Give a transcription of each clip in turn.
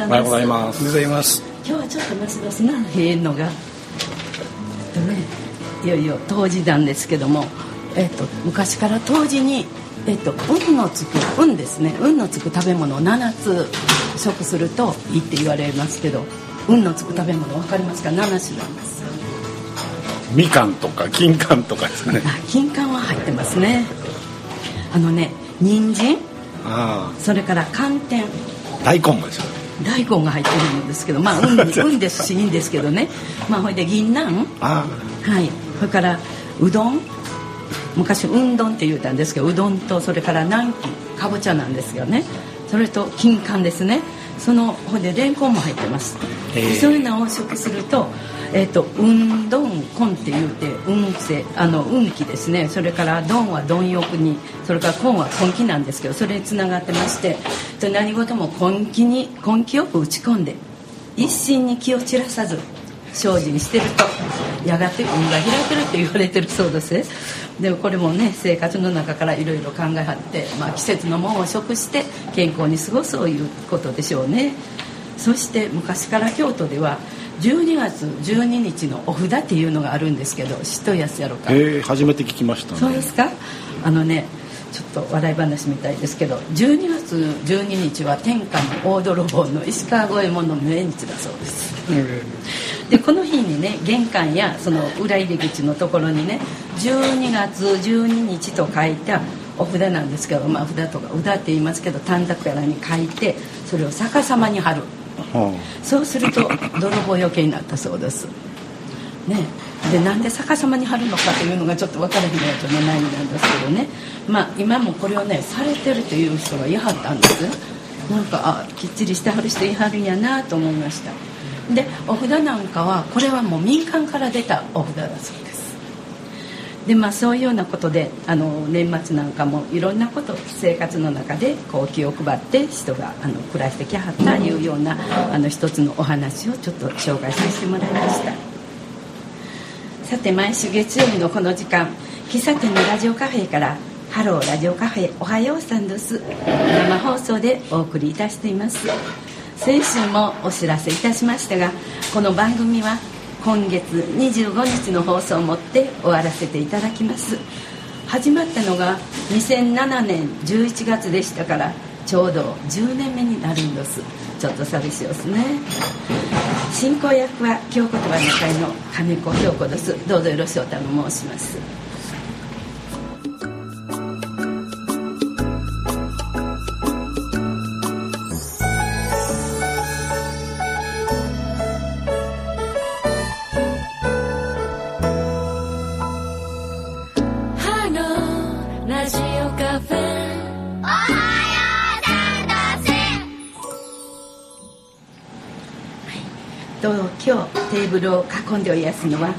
ちら様おはようございます。おはようございます。おはようございます。今日はちょっとますますなへえのが、えっとね、いよいよ冬至なんですけども、えっと、昔から冬至に、えっと、運のつく運ですね。運のつく食べ物を7つ食するといいって言われますけど運のつく食べ物分かりますか？7種なんです。みかんとか金柑とかですかね。あ金柑は入ってますね。あのね人参。あそれから寒天。あ大根もですよね大根が入ってるんですけどまあ運に運ですしいいんですけどね。まあほいで銀杏。あ。はい。それからうどん。昔うんどんって言うたんですけどうどんとそれから南紀。かぼちゃなんですよね。それと金柑ですね。そのほいでレンコンも入ってますそういうのを食するとえっ、とうんどんこんって言うて運勢あの運気ですね。それからどんは貪欲にそれからこんは根気なんですけどそれにつながってまして何事も根気に根気よく打ち込んで一心に気を散らさず精進してるとやがて運が開けるって言われてるそうです。ねでもこれもね生活の中からいろいろ考えはって、まあ、季節のものを食して健康に過ごそういうことでしょうね。そして昔から京都では12月12日のお札っていうのがあるんですけど知っとるやつやろか。へえ初めて聞きましたね。そうですか？あのねちょっと笑い話みたいですけど12月12日は天下の大泥棒の石川五右衛門の命日だそうです。でこの日にね玄関やその裏入り口のところにね12月12日と書いたお札なんですけど、まあ、札とか札って言いますけど短冊やらに書いてそれを逆さまに貼る。はそうすると泥棒よけになったそうです。ね。でなんで逆さまに貼るのかというのがちょっと分からへんやつじゃないんですけどね。まあ今もこれをねされてるという人がいはったんです。なんかあきっちりしてはる人いはるんやなと思いました。でお札なんかはこれはもう民間から出たお札だそうです。でまあそういうようなことであの年末なんかもいろんなこと生活の中でこう気を配って人があの暮らしてきはったいうようなあの一つのお話をちょっと紹介させてもらいました。さて毎週月曜日のこの時間喫茶店のラジオカフェから「ハローラジオカフェおはようさんです」生放送でお送りいたしています。先週もお知らせいたしましたがこの番組は今月25日の放送をもって終わらせていただきます。始まったのが2007年11月でしたからちょうど10年目になるんです。ちょっと寂しいですね。進行役は京子とは2階の金子京子です。どうぞよろしくお頼申します。テーブルを囲んでおりますのは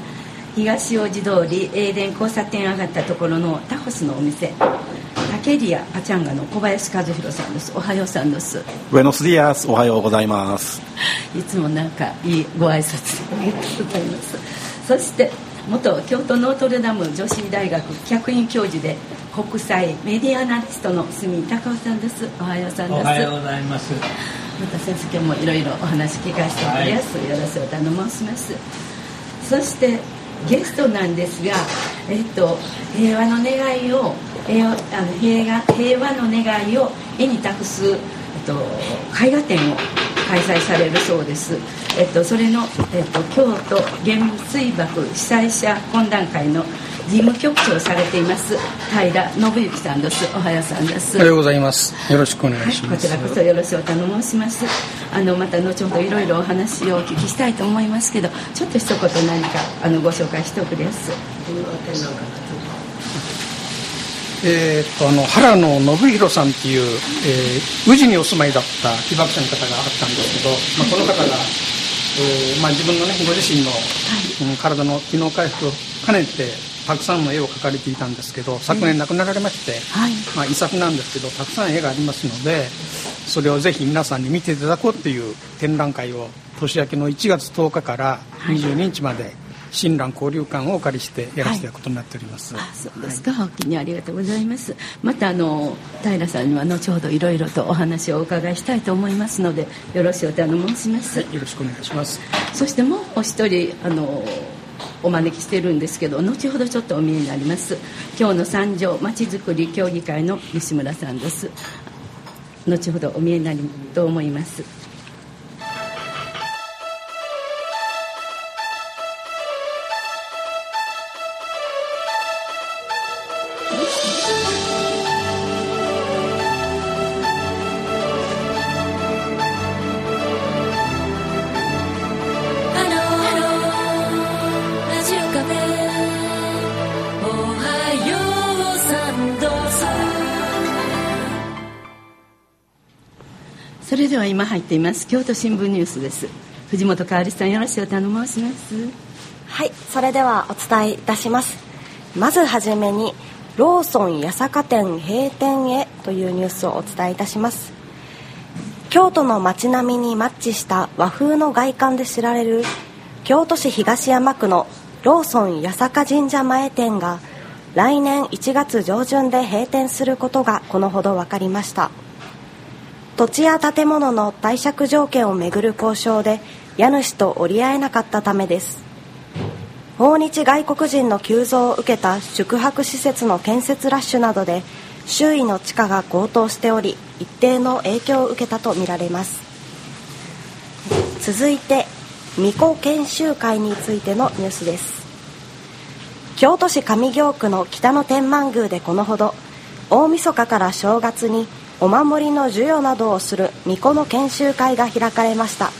東大路通り叡電交差点上がったところのタコスのお店。タケリアパチャンガの小林和弘さんです。おはようさんです。 Buenos días おはようございます。いつもなんかいいご挨拶でありがとうございます。そして元京都ノートルダム女子大学客員教授で国際メディアアナリストの住井隆夫さんです。おはようさんです。おはようございます。また先生今日もいろいろお話聞かせております、よろしくお頼申します。そしてゲストなんですが、えっと、平和の願いを平和あの平和平和の願いを絵に託す、えっと、絵画展を開催されるそうです、えっと、それの、えっと、京都原水爆被災者懇談会の事務局長をされています平信之さんですおはようさんですおはようございます。よろしくお願はいい、します。こちらこそよろしくお頼申します。あのまた後ほどいろいろお話をお聞きしたいと思いますけど、ちょっと一言何かあのご紹介しておくです。えーっとあの原野信弘さんっていう、えー宇治にお住まいだった被爆者の方があったんですけど、まあ、この方が、えーまあ、自分のねご自身の、うん体の機能回復を兼ねてたくさんの絵を描かれていたんですけど昨年亡くなられまして、はい。まあ、遺作なんですけどたくさん絵がありますのでそれをぜひ皆さんに見ていただこうという展覧会を年明けの1月10日から22日まで親鸞交流館をお借りしてやらせていただくことになっております、あそうですか、お気にありがとうございます。またあの平さんには後ほどいろいろとお話をお伺いしたいと思いますのでよろしくお頼申します、よろしくお願いします。そしてもうお一人あのお招きしてるんですけど後ほどちょっとお見えになります。今日の三条まちづくり協議会の西村さんです。後ほどお見えになると思います。は今入っています京都新聞ニュースです藤本香織さんよろしくお頼申します？はい、それではお伝えいたします。まずはじめに、ローソン八坂店閉店へというニュースをお伝えいたします。京都の街並みにマッチした和風の外観で知られる京都市東山区のローソン八坂神社前店が来年1月上旬で閉店することがこのほど分かりました。土地や建物の貸借条件をめぐる交渉で家主と折り合えなかったためです。訪日外国人の急増を受けた宿泊施設の建設ラッシュなどで周囲の地価が高騰しており一定の影響を受けたとみられます。続いて巫女研修会についてのニュースです。京都市上京区の北野天満宮でこのほど大晦日から正月にお守りの授与などをする巫女の研修会が開かれました。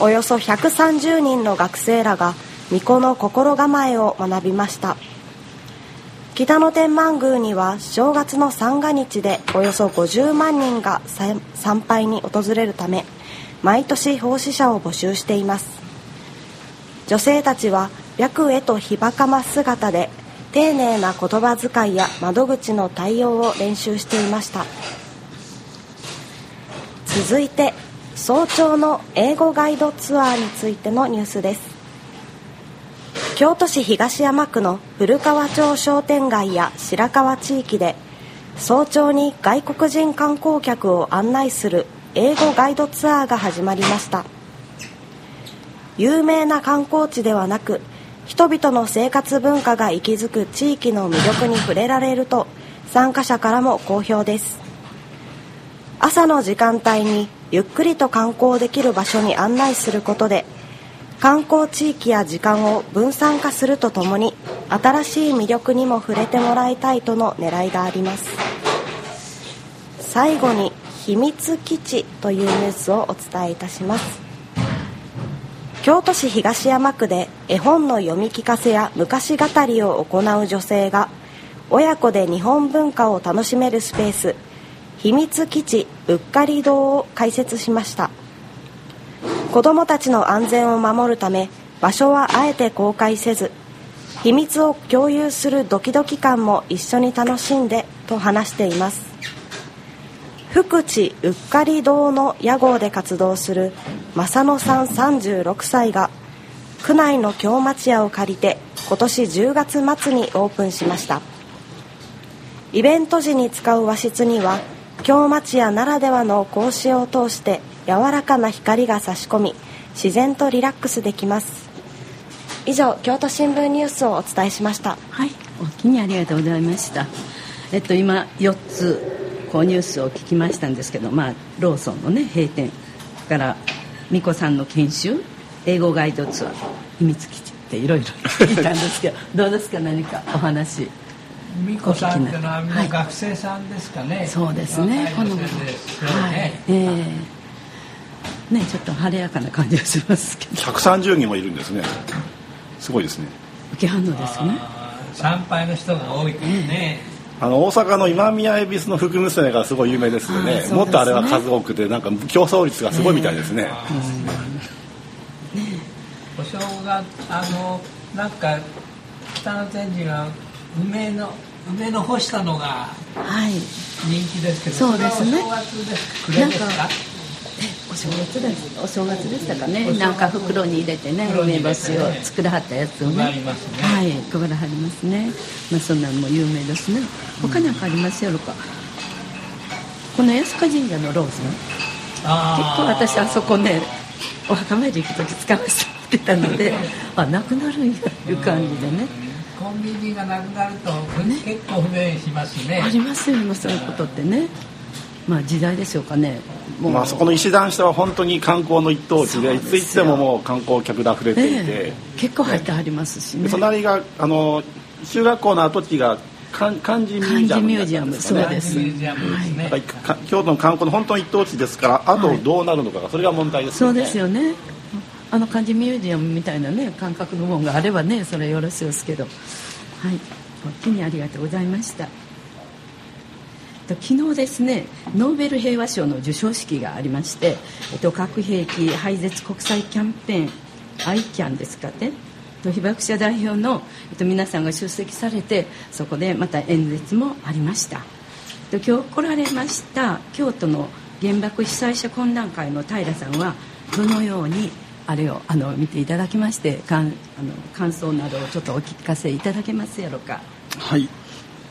およそ130人の学生らが巫女の心構えを学びました。北野天満宮には正月の三が日でおよそ50万人が参拝に訪れるため毎年奉仕者を募集しています。女性たちは白衣と火袴姿で丁寧な言葉遣いや窓口の対応を練習していました。続いて早朝の英語ガイドツアーについてのニュースです。京都市東山区の古川町商店街や白川地域で早朝に外国人観光客を案内する英語ガイドツアーが始まりました。有名な観光地ではなく人々の生活文化が息づく地域の魅力に触れられると参加者からも好評です。朝の時間帯にゆっくりと観光できる場所に案内することで観光地域や時間を分散化するとともに新しい魅力にも触れてもらいたいとの狙いがあります。最後に秘密基地というニュースをお伝えいたします。京都市東山区で絵本の読み聞かせや昔語りを行う女性が親子で日本文化を楽しめるスペース秘密基地うっかり堂を開設しました。子どもたちの安全を守るため場所はあえて公開せず秘密を共有するドキドキ感も一緒に楽しんでと話しています。福地うっかり堂の屋号で活動する正野さん36歳が区内の京町屋を借りて今年10月末にオープンしました。イベント時に使う和室には京町屋ならではの格子を通して柔らかな光が差し込み自然とリラックスできます。以上京都新聞ニュースをお伝えしました。はいお気にありがとうございました。えっと今4つ。こうニュースを聞きましたんですけどまあローソンのね閉店から美子さんの研修英語ガイドツアー秘密基地っていろいろ聞いたんですけどどうですか何かお話美子さんっていうのは学生さんですかね、そうですね。若い女性ですよね、はい。ええねちょっと晴れやかな感じがしますけど。130人もいるんですね。すごいですね。受け反応ですね。参拝の人が多いからね、あの大阪の今宮恵比寿の福娘がすごい有名ですよね。ね。もっとあれは数多くてなんか競争率がすごいみたいですね、お正月あのなんか北の天神は梅の梅の干したのがはい。人気ですけどそうですね。お正月ですかなんか？えお正月です。お正月でしたかね。なんか袋に入れてね梅干しを作らはったやつをねはい配らはりますね。まあそんなのも有名ですね。他なんかありますやろか。この安香神社のローズ。ね結構私あそこねお墓参り行く時使わせてもらってたので あなくなるんやいう感じでね。コンビニがなくなると、結構不便しますね。ありますよねそういうことってね。まあ時代でしょうかねまあ、そこの石段下は本当に観光の一等地でいつ行ってももう観光客で溢れていて、ええ結構入ってありますしね。で隣があの中学校の跡地が漢漢字ミュージアムですよね。漢字ミュージアムそうですミュージアムですね、だからか京都の観光の本当の一等地ですからあとどうなるのかがそれが問題ですよね。そうですよね。あの漢字ミュージアムみたいなね感覚のものがあればねそれはよろしいですけど。はい。お気にありがとうございました。と昨日ですねノーベル平和賞の授賞式がありまして、核兵器廃絶国際キャンペーン ICAN ですかね被爆者代表の、皆さんが出席されてそこでまた演説もありました。今日来られました京都の原爆被災者懇談会の平さんはどのようにあれをあの見ていただきましてかんあの感想などをちょっとお聞かせいただけますやろか。はい、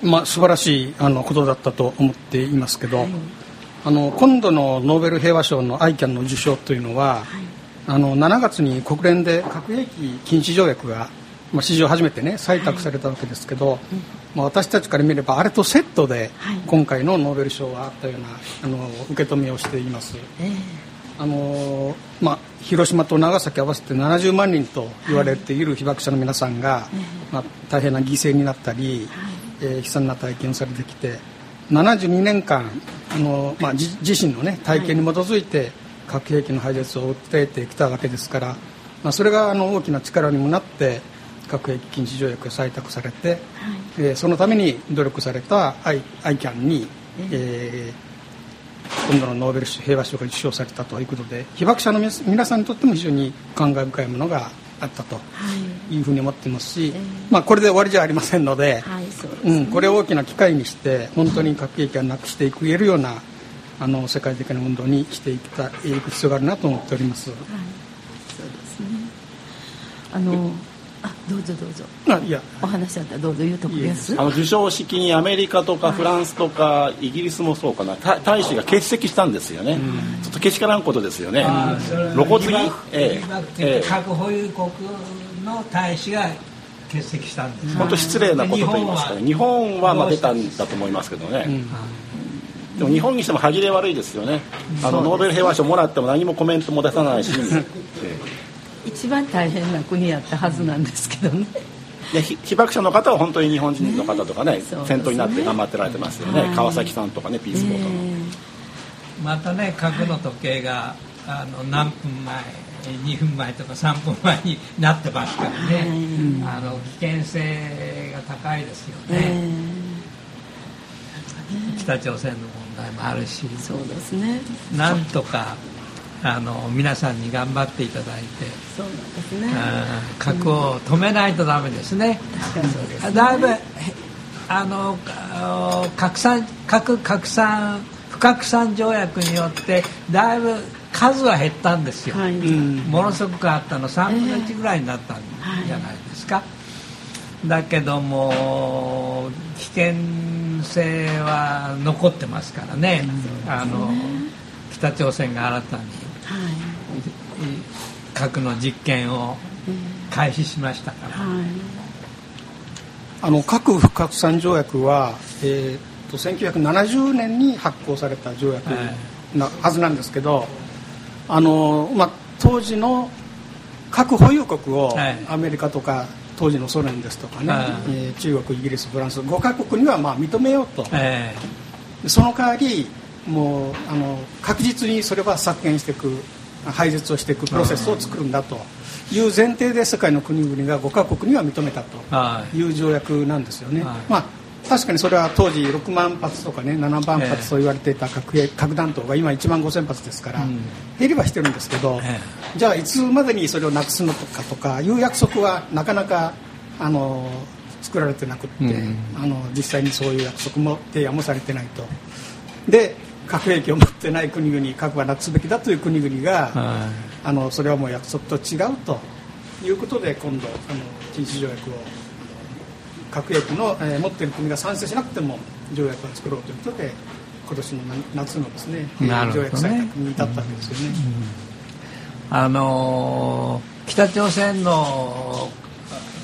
まあ、素晴らしいあのことだったと思っていますけど、はい。あの今度のノーベル平和賞の ICAN の受賞というのは、あの7月に国連で核兵器禁止条約が、まあ、史上初めてね採択されたわけですけど、まあ、私たちから見ればあれとセットではい。今回のノーベル賞はあったようなあの受け止めをしています。えあのまあ、広島と長崎合わせて70万人と言われている被爆者の皆さんが、まあ、大変な犠牲になったり、えー悲惨な体験をされてきて72年間あの、まあ、じ自身の、ね、体験に基づいて核兵器の廃絶を訴えてきたわけですから、まあ、それがあの大きな力にもなって核兵器禁止条約が採択されて、えーそのために努力された ICAN に、えー今度のノーベル平和賞が受賞されたということで被爆者の皆皆さんにとっても非常に感慨深いものがあったとい。うふうに思っていますし、まあ、これで終わりじゃありませんので、はいそうですうん、これを大きな機会にして本当に核兵器をなくしていく言えるようなあの世界的な運動にしていきたいく必要があるなと思っております。そうですね。あのあどうぞどうぞ。あいや。お話あったらどうぞ言うとこです。あの授賞式にアメリカとかフランスとかイギリスもそうかな。た大使が欠席したんですよね、ちょっとけしからんことですよね。露骨に？ええ。ええ。核保有国の大使が欠席したんです。本当失礼なことと言いますかね。日本はまあ出たんだと思いますけどね、でも日本にしても歯切れ悪いですよね。あのノーベル平和賞もらっても何もコメントも出さないし、え一番大変な国やったはずなんですけどね。えでひ被爆者の方は本当に日本人の方とかねね。先頭になって頑張ってられてますよね、はい。川崎さんとかねピースボートの、またね核の時計があの何分前2分前とか3分前になってますからね、あの危険性が高いですよえね、え。北朝鮮の問題もあるし。そうですね。なんとかあの皆さんに頑張っていただいて。そうなんですね。核を止めないとダメですね、すね。だいぶあの拡散核拡散不拡散条約によってだいぶ数は減ったんですよ、はい。ものすごくあったの3分の1ぐらいになったんじゃないですか、だけども危険性は残ってますからね、あの北朝鮮が新たにはい核の実験を開始しましたから、はい。あの核不拡散条約は、えー、と1970年に発行された条約なはずなんですけど、あのまあ、当時の核保有国をはい。アメリカとか当時のソ連ですとかね、はい。えー中国イギリスフランス5カ国にはまあ認めようと、えその代わりもうあの確実にそれは削減していく廃絶をしていくプロセスを作るんだという前提で世界の国々が5カ国には認めたと。い。いう条約なんですよね、はい。まあ、確かにそれは当時6万発とかね7万発と言われていた核兵核弾頭が今1万5000発ですから、うん。減りはしてるんですけど、えじゃあいつまでにそれをなくすのかとかいう約束はなかなかあの作られてなくって、うん。あの実際にそういう約束も提案もされてないと。で核兵器を持ってない国々核はなくすべきだという国々が、はあのそれはもう約束と違うということで今度あの禁止条約を核兵器の、えー持っている国が賛成しなくても条約を作ろうということで今年の夏のですねね。条約採択に至ったわけですよね。あのー北朝鮮の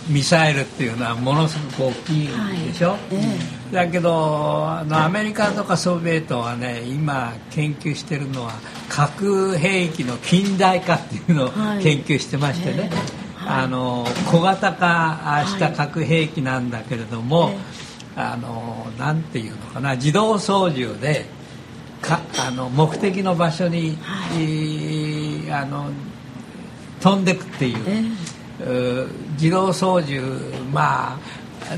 ミサイルっていうのはものすごく大きいでしょ、だけどあのアメリカとかソビエトはね今研究してるのは核兵器の近代化っていうのをはい。研究してましてね、あの小型化した核兵器なんだけれども、あのなんていうのかな自動操縦でかあの目的の場所に、えーあの飛んでくっていう、うー自動操縦まあ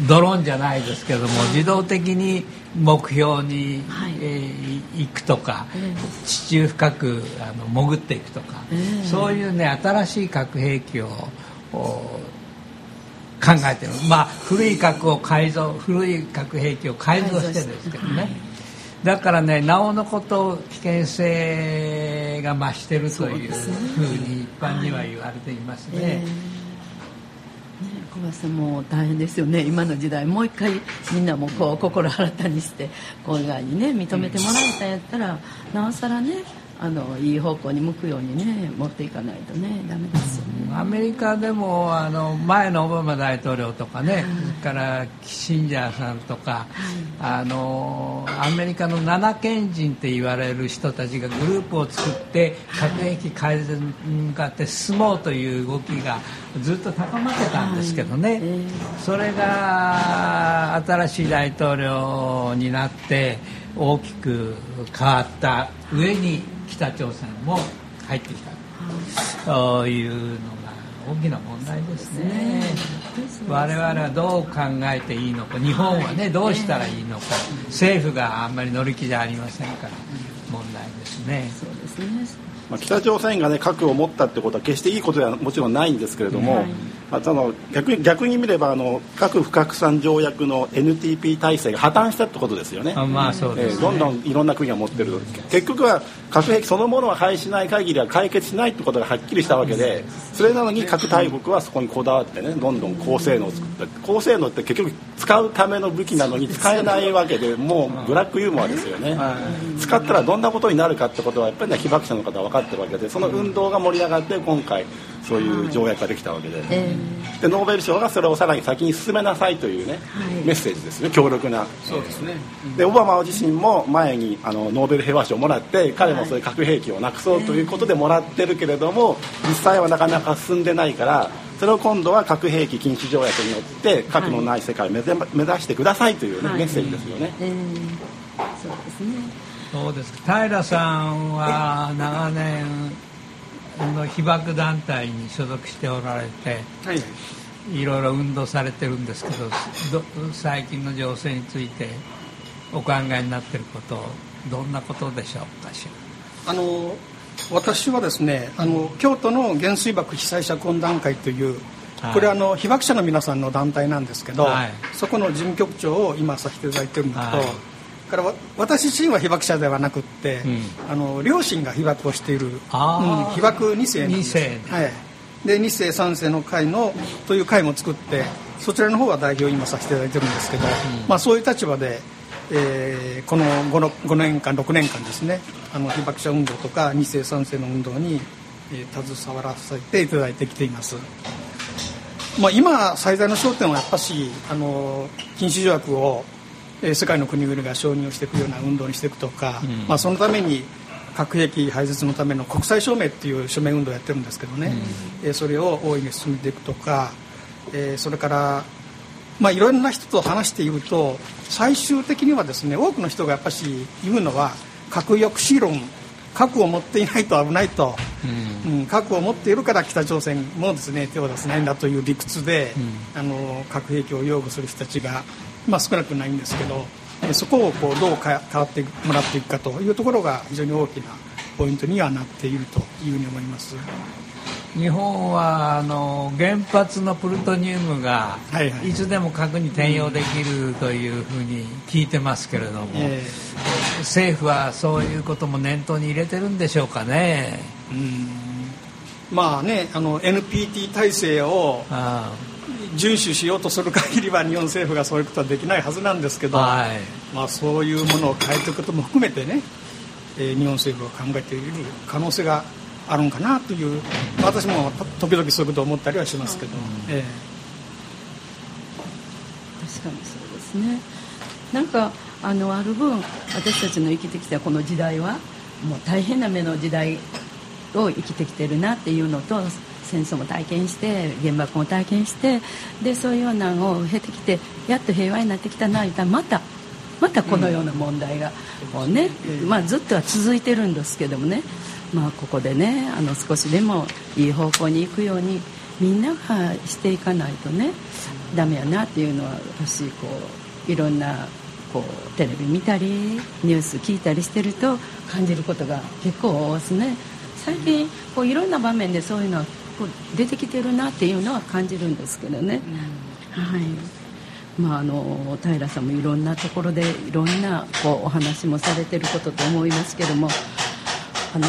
ドローンじゃないですけども、自動的に目標に、はい。えー行くとか、地中深くあの潜っていくとか、そういうね新しい核兵器をお考えてる。まあ古い核を改造古い核兵器を改造してですけどね、だからねなおのこと危険性が増してるというふうに一般には言われていますね。小林さんも大変ですよね。今の時代もう一回みんなもこう心新たにして海外にね認めてもらえたんやったらなおさらねあのいい方向に向くようにね持っていかないとねダメですよね。アメリカでもあの前のオバマ大統領とかね、それからキッシンジャーさんとか、あのアメリカの七賢人って言われる人たちがグループを作って核兵器改善に向かって進もうという動きがずっと高まってたんですけどね、それが新しい大統領になって大きく変わった上に北朝鮮も入ってきた。そういうのが大きな問題ですね。我々はどう考えていいのか、日本はねどうしたらいいのか、政府があんまり乗り気じゃありませんから問題ですね。そうですねまあ、北朝鮮が、ね、核を持ったってことは決していいことではもちろんないんですけれども、まあ、その逆に逆に見ればあの核不拡散条約の NTP 体制が破綻したってことですよね。あまあそうです、えーどんどんいろんな国が持ってる。結局は核兵器そのものは廃止しない限りは解決しないってことがはっきりしたわけでそれなのに核大国はそこにこだわってねどんどん高性能を作った高性能って結局使うための武器なのに使えないわけでもうブラックユーモアですよね。使ったらどんなことになるかってことはやっぱりね被爆者の方は分かってるわけでその運動が盛り上がって今回そういう条約ができたわけで。えでノーベル賞がそれをさらに先に進めなさいというね、メッセージですね。強力な。そうですね。でオバマ自身も前にあのノーベル平和賞をもらって彼もそういう核兵器をなくそうということでもらってるけれども実際はなかなか進んでないからそれを今度は核兵器禁止条約によって核のない世界を目指目指してくださいという、ねはい。メッセージですよね。ええ。えそうですね。そうです。平さんは長年の被爆団体に所属しておられてはい。いろいろ運動されてるんですけどど最近の情勢についてお考えになってることどんなことでしょうかしら？あの私はですねあの京都の原水爆被災者懇談会というはい。これはあの被爆者の皆さんの団体なんですけど、はい。そこの事務局長を今させていただいてるんだけど、はいからわ私自身は被爆者ではなくって、うん。あの両親が被爆をしている、うん被爆2世なんです。二世。はい、で2世3世の会のという会も作ってそちらの方は代表を今させていただいてるんですけど、まあ、そういう立場で、えーこの 5, の5年間6年間ですねあの被爆者運動とか2世3世の運動に、えー携わらせていただいてきています。まあ、今最大の焦点はやっぱしあの禁止条約を、えー世界の国々が承認をしていくような運動にしていくとか、まあ、そのために核兵器廃絶のための国際署名っていう署名運動をやってるんですけどね、えーそれを大いに進めていくとか、えーそれから、まあ、いろんな人と話していると最終的にはですね多くの人がやっぱし言うのは核抑止論核を持っていないと危ないと、うん。核を持っているから北朝鮮もですね手を出せないんだという理屈で、あの核兵器を擁護する人たちが、まあ、少なくないんですけどえそこをこうどうか変わってもらっていくかというところが非常に大きなポイントにはなっているというふうに思います。日本はあの原発のプルトニウムがはいつでも核に転用できるというふうに聞いてますけれども、え政府はそういうことも念頭に入れてるんでしょうかね。まあねあの NPT 体制をあ遵守しようとする限りは日本政府がそういうことはできないはずなんですけど、はい。まあ、そういうものを変えていくことも含めてね、えー日本政府が考えている可能性があるんかなという私もと時々そういうことを思ったりはしますけど、え。確かにそうですね。なんかあのある分私たちの生きてきたこの時代はもう大変な目の時代を生きてきてるなっていうのと戦争も体験して原爆も体験してでそういうようなのを経てきてやっと平和になってきたな言ったらまたまたこのような問題がね、まあ、ずっとは続いてるんですけどもね、まあ、ここでねあの少しでもいい方向に行くようにみんながしていかないとねダメやなっていうのは私こういろんなこうテレビ見たりニュース聞いたりしてると感じることが結構多いですね。最近こういろんな場面でそういうのはこう出てきてるなっていうのは感じるんですけどね、はい。まあ、あの平さんもいろんなところでいろんなこうお話もされてることと思いますけどもあの、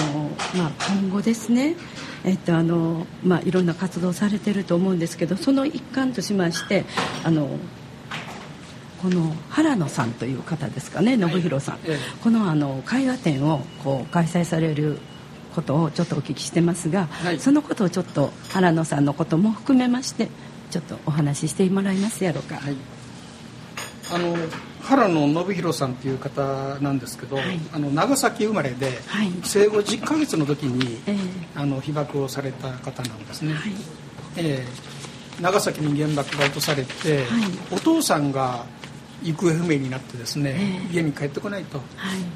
まあ、今後ですねえっとあのまあ、いろんな活動されてると思うんですけどその一環としましてあのこの原野さんという方ですかね信弘さん、ええ。このあの絵画展をこう開催されることをちょっとお聞きしてますが、はい。そのことをちょっと原野さんのことも含めましてちょっとお話ししてもらいますやろうか、はい。あの原野信弘さんという方なんですけど、はい。あの長崎生まれで、はい。生後10ヶ月の時に、ええ。あの被爆をされた方なんですね、はい。ええ。長崎に原爆が落とされて、はい。お父さんが行方不明になってですね、ええ。家に帰ってこないとは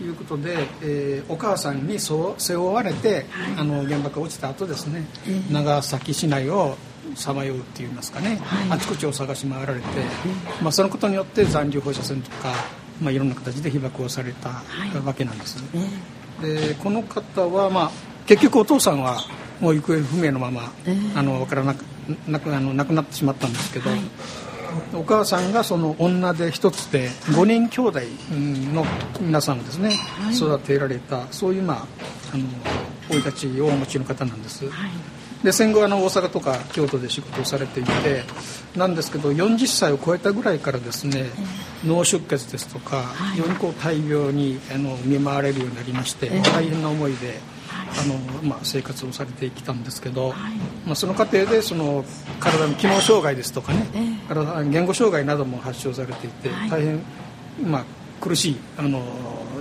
い。いうことで、えーお母さんにそう背負われて、あの原爆が落ちた後ですね、ええ。長崎市内をさまようっていいますかね、はい。あちこちを探し回られて、まあ、そのことによって残留放射線とか、まあ、いろんな形で被爆をされたはい。わけなんです、え。でこの方は、まあ、結局お父さんはもう行方不明のまま、ええ。あのわからなくなくあの亡くなってしまったんですけど、はいお母さんがその女で一つで5人兄弟うんの皆さんをですね、はい。育てられたそういう、まあ、生い立ちをお持ちの方なんです。えはい。で戦後あの大阪とか京都で仕事をされていてなんですけど40歳を超えたぐらいからですね脳出血ですとかはい。非常にこう大病にあの見舞われるようになりましてええ。大変な思いではいあの、まあ、生活をされてきたんですけど、はい。まあ、その過程でその体の機能障害ですとかねええ。体言語障害なども発症されていてはい。大変、まあ、苦しいあの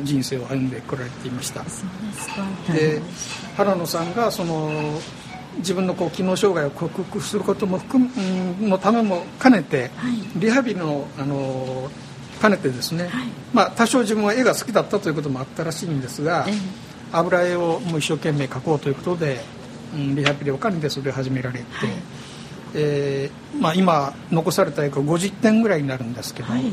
人生を歩んでこられていました。で原野さんがその自分のこう機能障害を克服することも含むうんのためも兼ねて、はい。リハビリのあの兼ねてですね、はい。まあ、多少自分は絵が好きだったということもあったらしいんですが、ええ油絵をもう一生懸命描こうということで、うん、リハビリを兼ねてそれを始められて、はい。えーまあ、今残された絵が50点ぐらいになるんですけど、はい。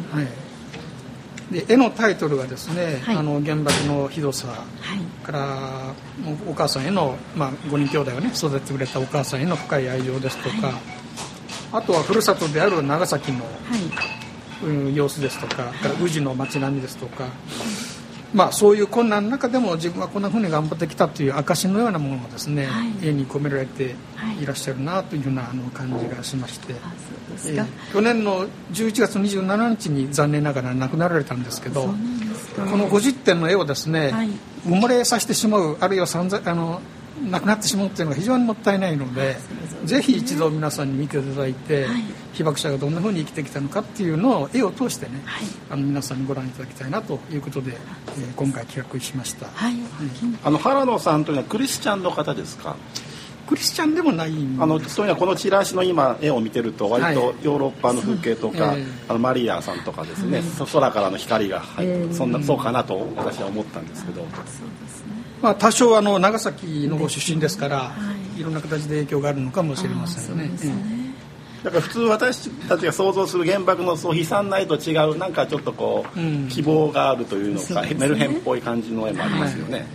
で絵のタイトルがですね、はい。あの原爆のひどさはい。からお母さんへの、まあ、5人兄弟をね育ててくれたお母さんへの深い愛情ですとか、あとはふるさとである長崎の、様子ですとかから宇治の街並みですとか、まあ、そういう困難の中でも自分はこんなふうに頑張ってきたという証のようなものをですね、はい。絵に込められてはいいらっしゃるなというふうなあの感じがしまして。えか、ー去年の11月27日に残念ながら亡くなられたんですけどこの50点の絵をですね、はい。埋もれさせてしまうあるいは散々あのなくなってしまうっていうのが非常にもったいないのでぜひ一度皆さんに見ていただいて、はい。被爆者がどんなふうに生きてきたのかっていうのを絵を通してね、はい。あの皆さんにご覧いただきたいなということで、えー今回企画しました、はい、あの原野さんというのはクリスチャンの方ですか？クリスチャンでもないんです。あのというのはこのチラシの今絵を見てると割とヨーロッパの風景とか、そうええあのマリアさんとかですね、そ空からの光が入って、ええそんなそうかなと私は思ったんですけど、そうです。ねまあ、多少あの長崎のご出身ですから、、はい。ろんな形で影響があるのかもしれませんね。あそうですね。だから普通私たちが想像する原爆のそう悲惨な絵と違うなんかちょっとこう、うん。希望があるというのか、メルヘンっぽい感じの絵もありますよね、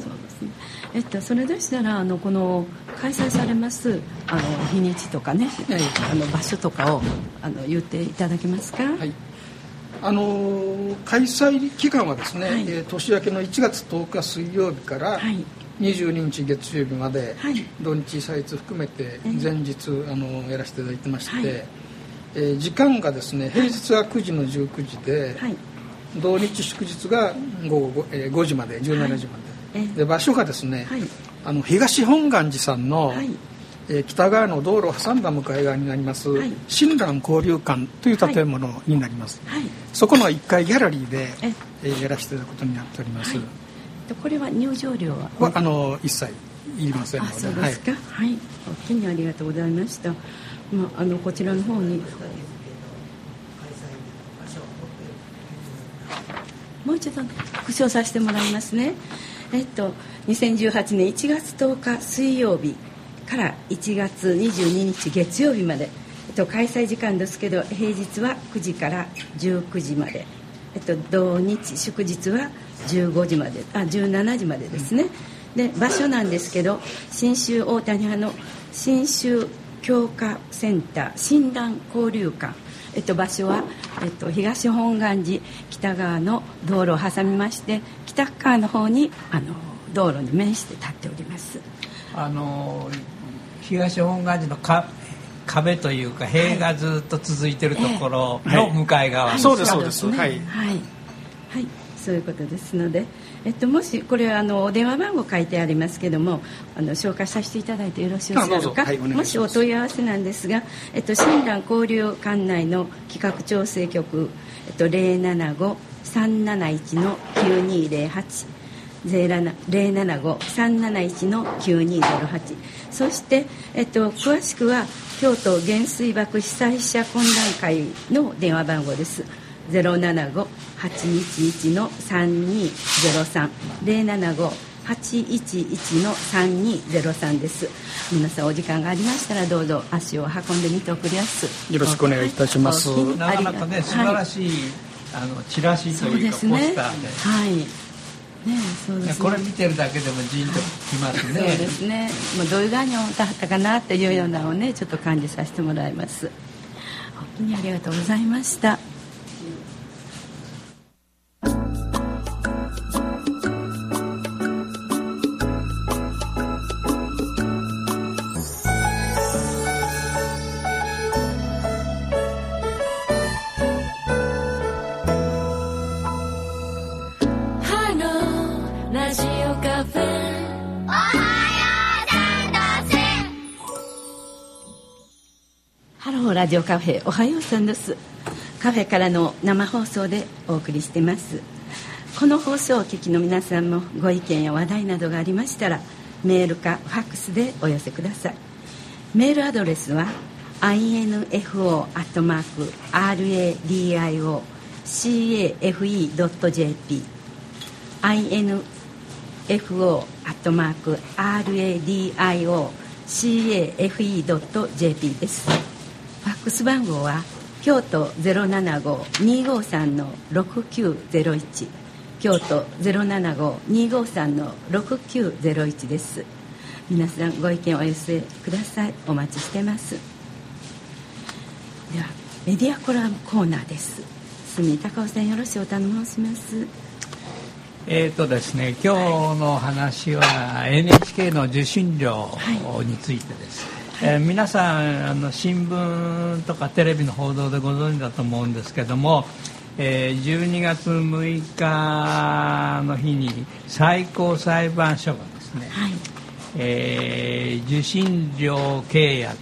そうですね。えっとそれでしたらあのこの開催されますあの日にちとかね、はい。あの場所とかをあの言っていただけますか？はいあのー開催期間はですね、はい。えー年明けの1月10日水曜日からはい。22日月曜日まで、はい。土日祭日含めてえ前日、あのやらせていただいてまして、はい。えー時間がですね平日は9時の19時で、はい。土日祝日が午後 5,、えー5時まで17時まで,、ええ。で場所がですね、はい。あの東本願寺さんの、はいえー北側の道路を挟んだ向かい側になります、はい。親鸞交流館という建物になります、はい。そこの1階ギャラリーでえ、え。ーやらせていただくことになっております、これは入場料は？はあの一切いりませんあのでそうですか。はい、お気にありがとうございました、まあ、あのこちらの方に。もう一度復唱させてもらいますね。えっと2018年1月10日水曜日から1月22日月曜日まで、えっと、開催時間ですけど平日は9時から19時まで。えっと、土日祝日は15時まで。あ17時までですね、で場所なんですけど信州大谷派の信州強化センター診断交流館、えっと、場所は、えっと、東本願寺北側の道路を挟みまして北側の方にあの道路に面して立っております。あの東本願寺のか壁というか塀がずっと続いてるところの向かい側、そうですそうです。はい、はい、はい、そういうことですので、えっと、もしこれあのお電話番号書いてありますけどもあの紹介させていただいてよろしいでしょうか、はい、もしお問い合わせなんですが、えっと、親鸞交流館内の企画調整局、えっと、075-371-9208 075-371-9208そして、えっと、詳しくは京都原水爆被災者懇談会の電話番号です。075-811-3203 075-811-3203です。皆さんお時間がありましたらどうぞ足を運んでみておくれやす。よろしくお願いいたします。なかなかね素晴らしい、はい、あのチラシというか、ね、ポスターで、はい。ね。そうですね。これ見てるだけでもジーンときますそうねですね。もうどういう側に歌ったかなっていうようなのをねちょっと感じさせてもらいます。本当にありがとうございましたラジオカフェおはようさんです。カフェからの生放送でお送りしてます。この放送をお聞きの皆さんもご意見や話題などがありましたらメールかファックスでお寄せください。メールアドレスは info.radio.cafe.jp info.radio.cafe.jp です。ス番号は京都075-253-6901京都075-253-6901です。皆さんご意見をお寄せください。お待ちしてます。ではメディアコラムコーナーです。住高尾さんよろしくお頼申します。えーとですね、今日の話は NHK の受信料についてです、えー皆さんあの新聞とかテレビの報道でご存知だと思うんですけども、えー12月6日の日に最高裁判所がですね、はい。えー受信料契約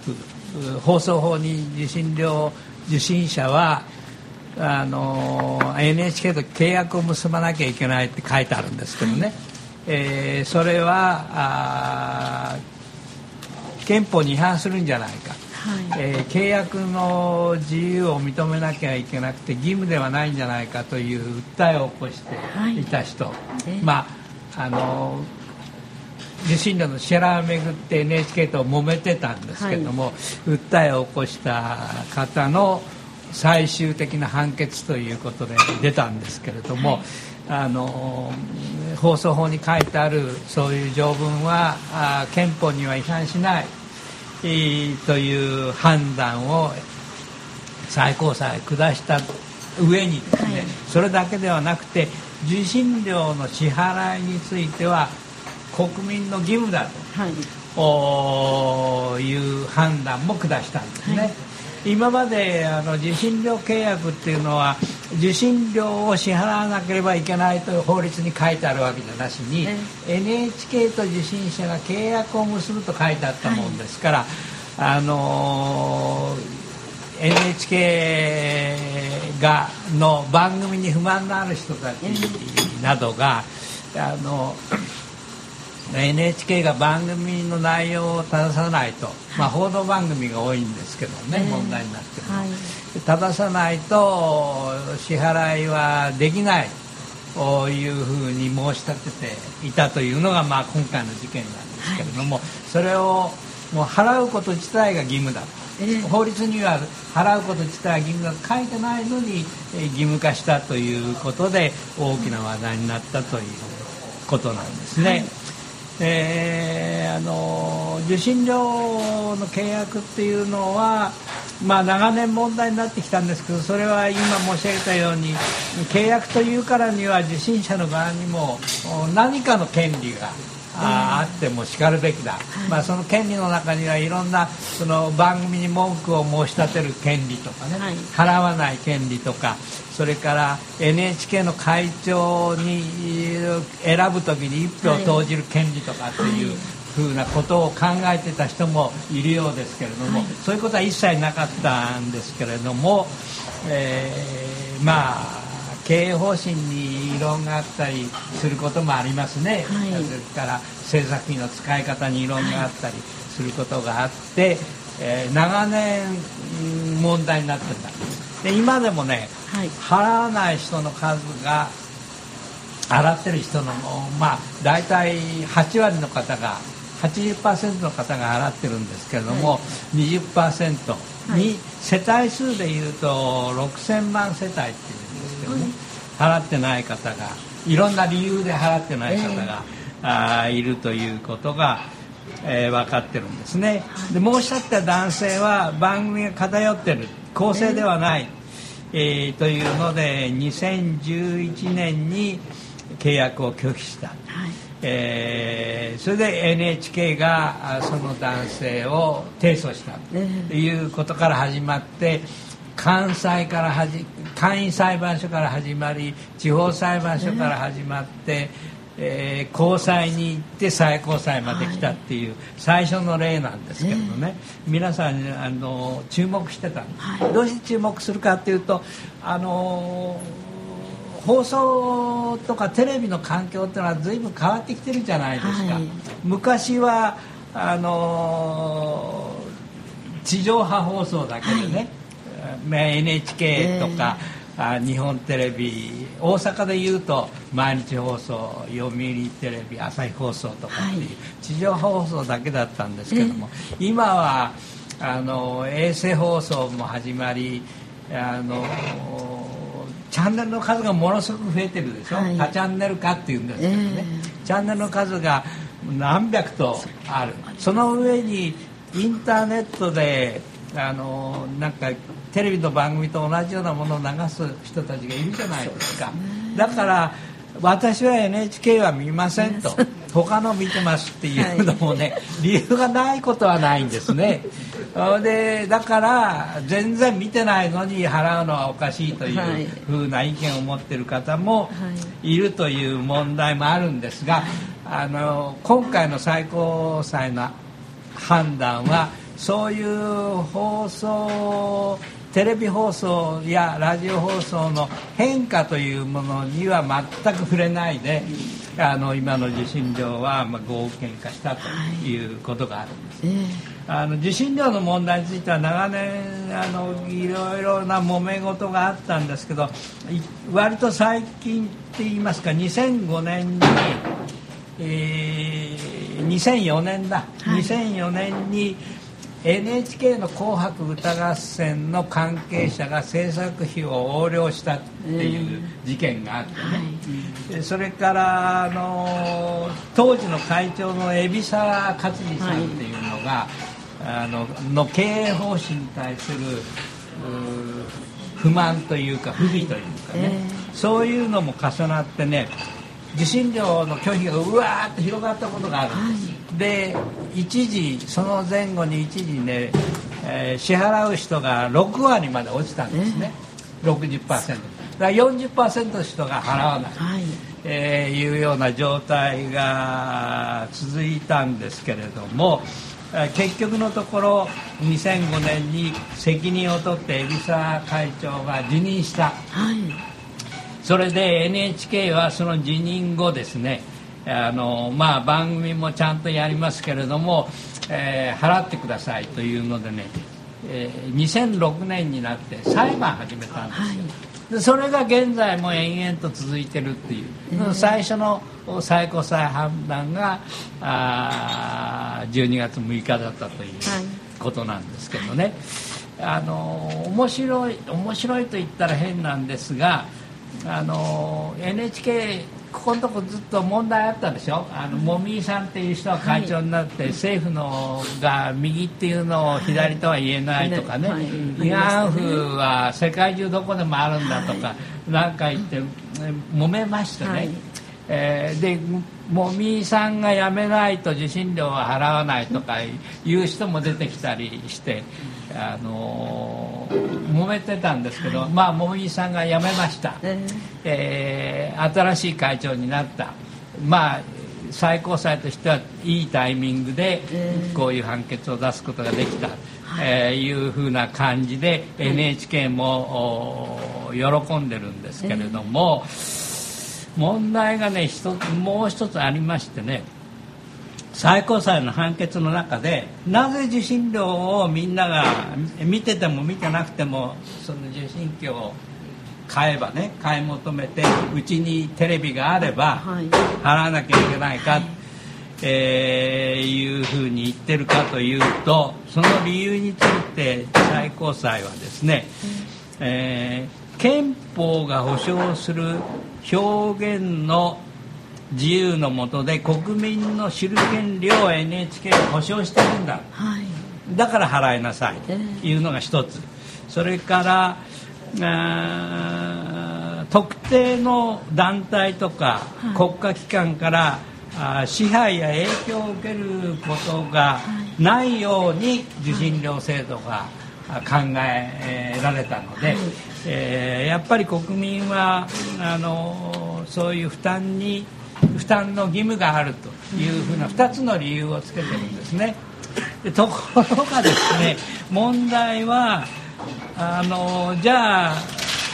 放送法に受信料受信者はあの NHK と契約を結ばなきゃいけないって書いてあるんですけどね、えーそれは憲法に違反するんじゃないか、はい。えー契約の自由を認めなきゃいけなくて義務ではないんじゃないかという訴えを起こしてい。た人、えまああの受信料の支払いをめぐって NHK と揉めてたんですけども、訴えを起こした方の最終的な判決ということで出たんですけれども、あの放送法に書いてあるそういう条文はあ憲法には違反しないえーという判断を最高裁下した上にですね、それだけではなくて受信料の支払いについては国民の義務だと。はい。おいう判断も下したんですね、今まであの受信料契約っていうのは受信料を支払わなければいけないという法律に書いてあるわけじゃなしに、NHK と受信者が契約を結ぶと書いてあったもんですから、あのー NHK がの番組に不満のある人たちなどが、あの NHK が番組の内容を正さないと、まあ、報道番組が多いんですけどね、問題になってるのははい正さないと支払いはできないというふうに申し立てていたというのが、まあ、今回の事件なんですけれども、それをもう払うこと自体が義務だと。法律には払うこと自体は義務だと書いてないのにえー義務化したということで大きな話題になったということなんですね。えーあの受信料の契約っていうのは、まあ、長年問題になってきたんですけどそれは今申し上げたように契約というからには受信者の側にもお何かの権利がああってもしかるべきだ、まあ、その権利の中にはいろんなその番組に文句を申し立てる権利とかね、はい。払わない権利とかそれから NHK の会長にえー選ぶ時に一票を投じる権利とかっていうふうなことを考えてた人もいるようですけれども、そういうことは一切なかったんですけれども、えーまあ経営方針に異論があったりすることもありますね、はい。それから制作費の使い方に異論があったりすることがあって、えー長年うん問題になってたで今でもねはい。払わない人の数が払ってる人のまあ大体8割の方が80%の方が払ってるんですけれども、20%に世帯数でいうと6000万世帯っていうんですけどね、払ってない方がいろんな理由で払ってない方が、あーいるということが、えー分かってるんですね。で申し立てた男性は番組が偏ってる公正ではない、えーというので2011年に契約を拒否した、はい。えーそれで NHK があその男性を提訴した。ということから始まって関西からはじ簡易裁判所から始まり地方裁判所から始まって、えー高裁に行って最高裁まで来たっていう最初の例なんですけどね、皆さんあの注目してたんです、どうして注目するかっていうとあの放送とかテレビの環境っていうのは随分変わってきてるじゃないですか、はい。昔はあの地上波放送だけでね、まあ NHK とか、あ日本テレビ大阪でいうと毎日放送読売テレビ朝日放送とかっていう、はい。地上波放送だけだったんですけども、今はあの衛星放送も始まりあのチャンネルの数がものすごく増えてるでしょ、はい。多チャンネル化っていうんですけどね、え。チャンネルの数が何百とある。その上にインターネットであのなんかテレビの番組と同じようなものを流す人たちがいるじゃないですか。だから私は NHK は見ませんと。他の見てますっていうのもね、理由がないことはないんですね。でだから全然見てないのに払うのはおかしいというはい。ふうな意見を持ってる方もいるという問題もあるんですがあの今回の最高裁の判断はそういう放送テレビ放送やラジオ放送の変化というものには全く触れないであの今の受信料はまあ合憲化したということがあるんです。えあの受信料の問題については長年あのいろいろな揉め事があったんですけどい割と最近って言いますか2005年に、えー2004年だ、2004年に NHK の「紅白歌合戦」の関係者が制作費を横領したっていう事件があってね、でそれからあの当時の会長の海老沢勝二さんっていうのが、あのの経営方針に対する不満というか不備というかね、そういうのも重なってね受信料の拒否がうわーって広がったことがあるんです、で一時その前後に一時ね、えー支払う人が6割まで落ちたんですね、60%だから40%の人が払わない、はい。えーいうような状態が続いたんですけれどもえー結局のところ2005年に責任を取って海老沢会長が辞任した。はい。それで NHK はその辞任後ですねあの、まあ、番組もちゃんとやりますけれども、えー払ってくださいというのでね、えー2006年になって裁判始めたんですよ、でそれが現在も延々と続いてるっていう、最初の最高裁判断があー12月6日だったということなんですけどね、あの面白い面白いと言ったら変なんですがあの NHK ここのとこずっと問題あったでしょ？あのもみーさんっていう人が会長になって、政府のが右っていうのを左とは言えないとかね、はい。はい。慰安婦は世界中どこでもあるんだとか、なんか言ってえ揉めましてね、はい。えーでもみーさんが辞めないと受信料は払わないとかいう人も出てきたりして、あのー揉めてたんですけど、まあもみーさんが辞めました、ええー新しい会長になった。まあ最高裁としてはいいタイミングでこういう判決を出すことができた、えーいうふうな感じで NHK もお喜んでるんですけれども、問題がねもう一つありましてね最高裁の判決の中でなぜ受信料をみんなが見てても見てなくてもその受信機を買えばね買い求めてうちにテレビがあればはい。払わなきゃいけないか、えーいうふうに言ってるかというとその理由について最高裁はですね、えー憲法が保障する表現の自由のもとで国民の知る権利を NHK が保障してるんだ。はい。だから払いなさい。えというのが一つ。それから特定の団体とか国家機関からあー支配や影響を受けることがないように受信料制度があ考えられたので、えーやっぱり国民はあのそういう負担に負担の義務があるというふうな2つの理由をつけてるんですね。でところがですね 問題はあのじゃあ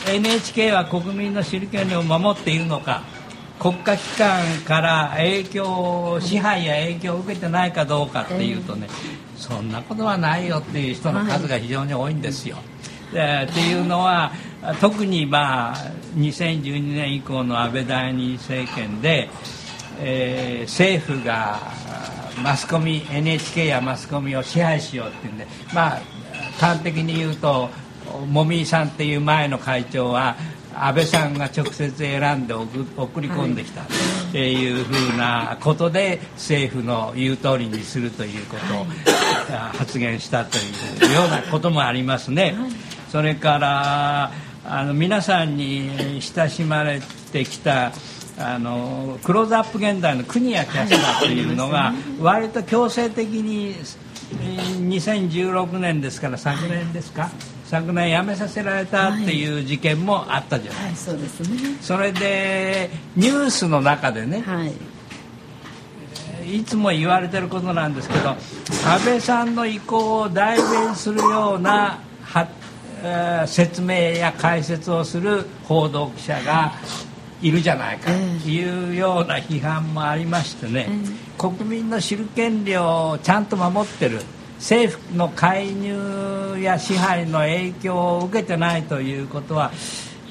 NHK は国民の知る権利を守っているのか国家機関から影響支配や影響を受けてないかどうかっていうとね、そんなことはないよっていう人の数が非常に多いんですよ。でっていうのは特にまあ2012年以降の安倍第二政権で、えー政府がマスコミ NHK やマスコミを支配しようっていうんでまあ端的に言うともみーさんっていう前の会長は安倍さんが直接選んで送送り込んできたっていうふうなことで政府の言う通りにするということをあ発言したというようなこともありますね。それからあの皆さんに親しまれてきたあのクローズアップ現代の国谷キャスターというのが 割と強制的にえー2016年ですから昨年ですか？昨年辞めさせられたっていう事件もあったじゃない、はいそうですね。それでニュースの中でねはい。いつも言われてることなんですけど安倍さんの意向を代弁するようなは、えー説明や解説をする報道記者がいるじゃないかというような批判もありましてね、国民の知る権利をちゃんと守ってる政府の介入や支配の影響を受けてないということは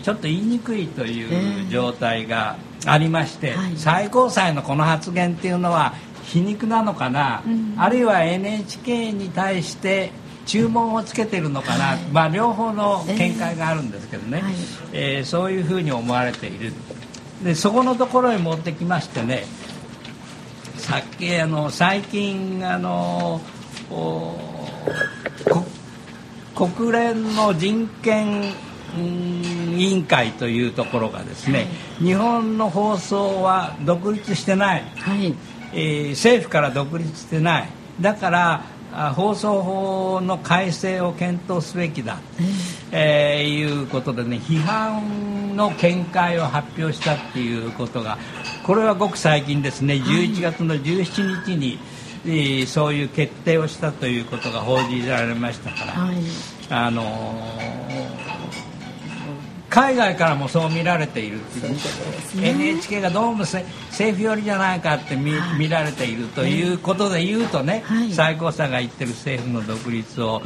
ちょっと言いにくいという状態がありまして、はい。最高裁のこの発言っていうのは皮肉なのかな、あるいは NHK に対して注文をつけてるのかな、まあ、両方の見解があるんですけどね、はい。えーそういうふうに思われている。でそこのところへ持ってきましてね。さっきあの最近あの国連の人権うん委員会というところがですね、日本の放送は独立してない、はい。えー政府から独立してない。だからあ放送法の改正を検討すべきだ、えーいうことでね批判の見解を発表したっていうことがこれはごく最近ですね。11月の17日に、えーそういう決定をしたということが報じられましたから、はい。あのー海外からもそう見られているっていう。NHK がどうもせ政府寄りじゃないかって見,、見られているということで言うとね、はい。最高裁が言ってる政府の独立を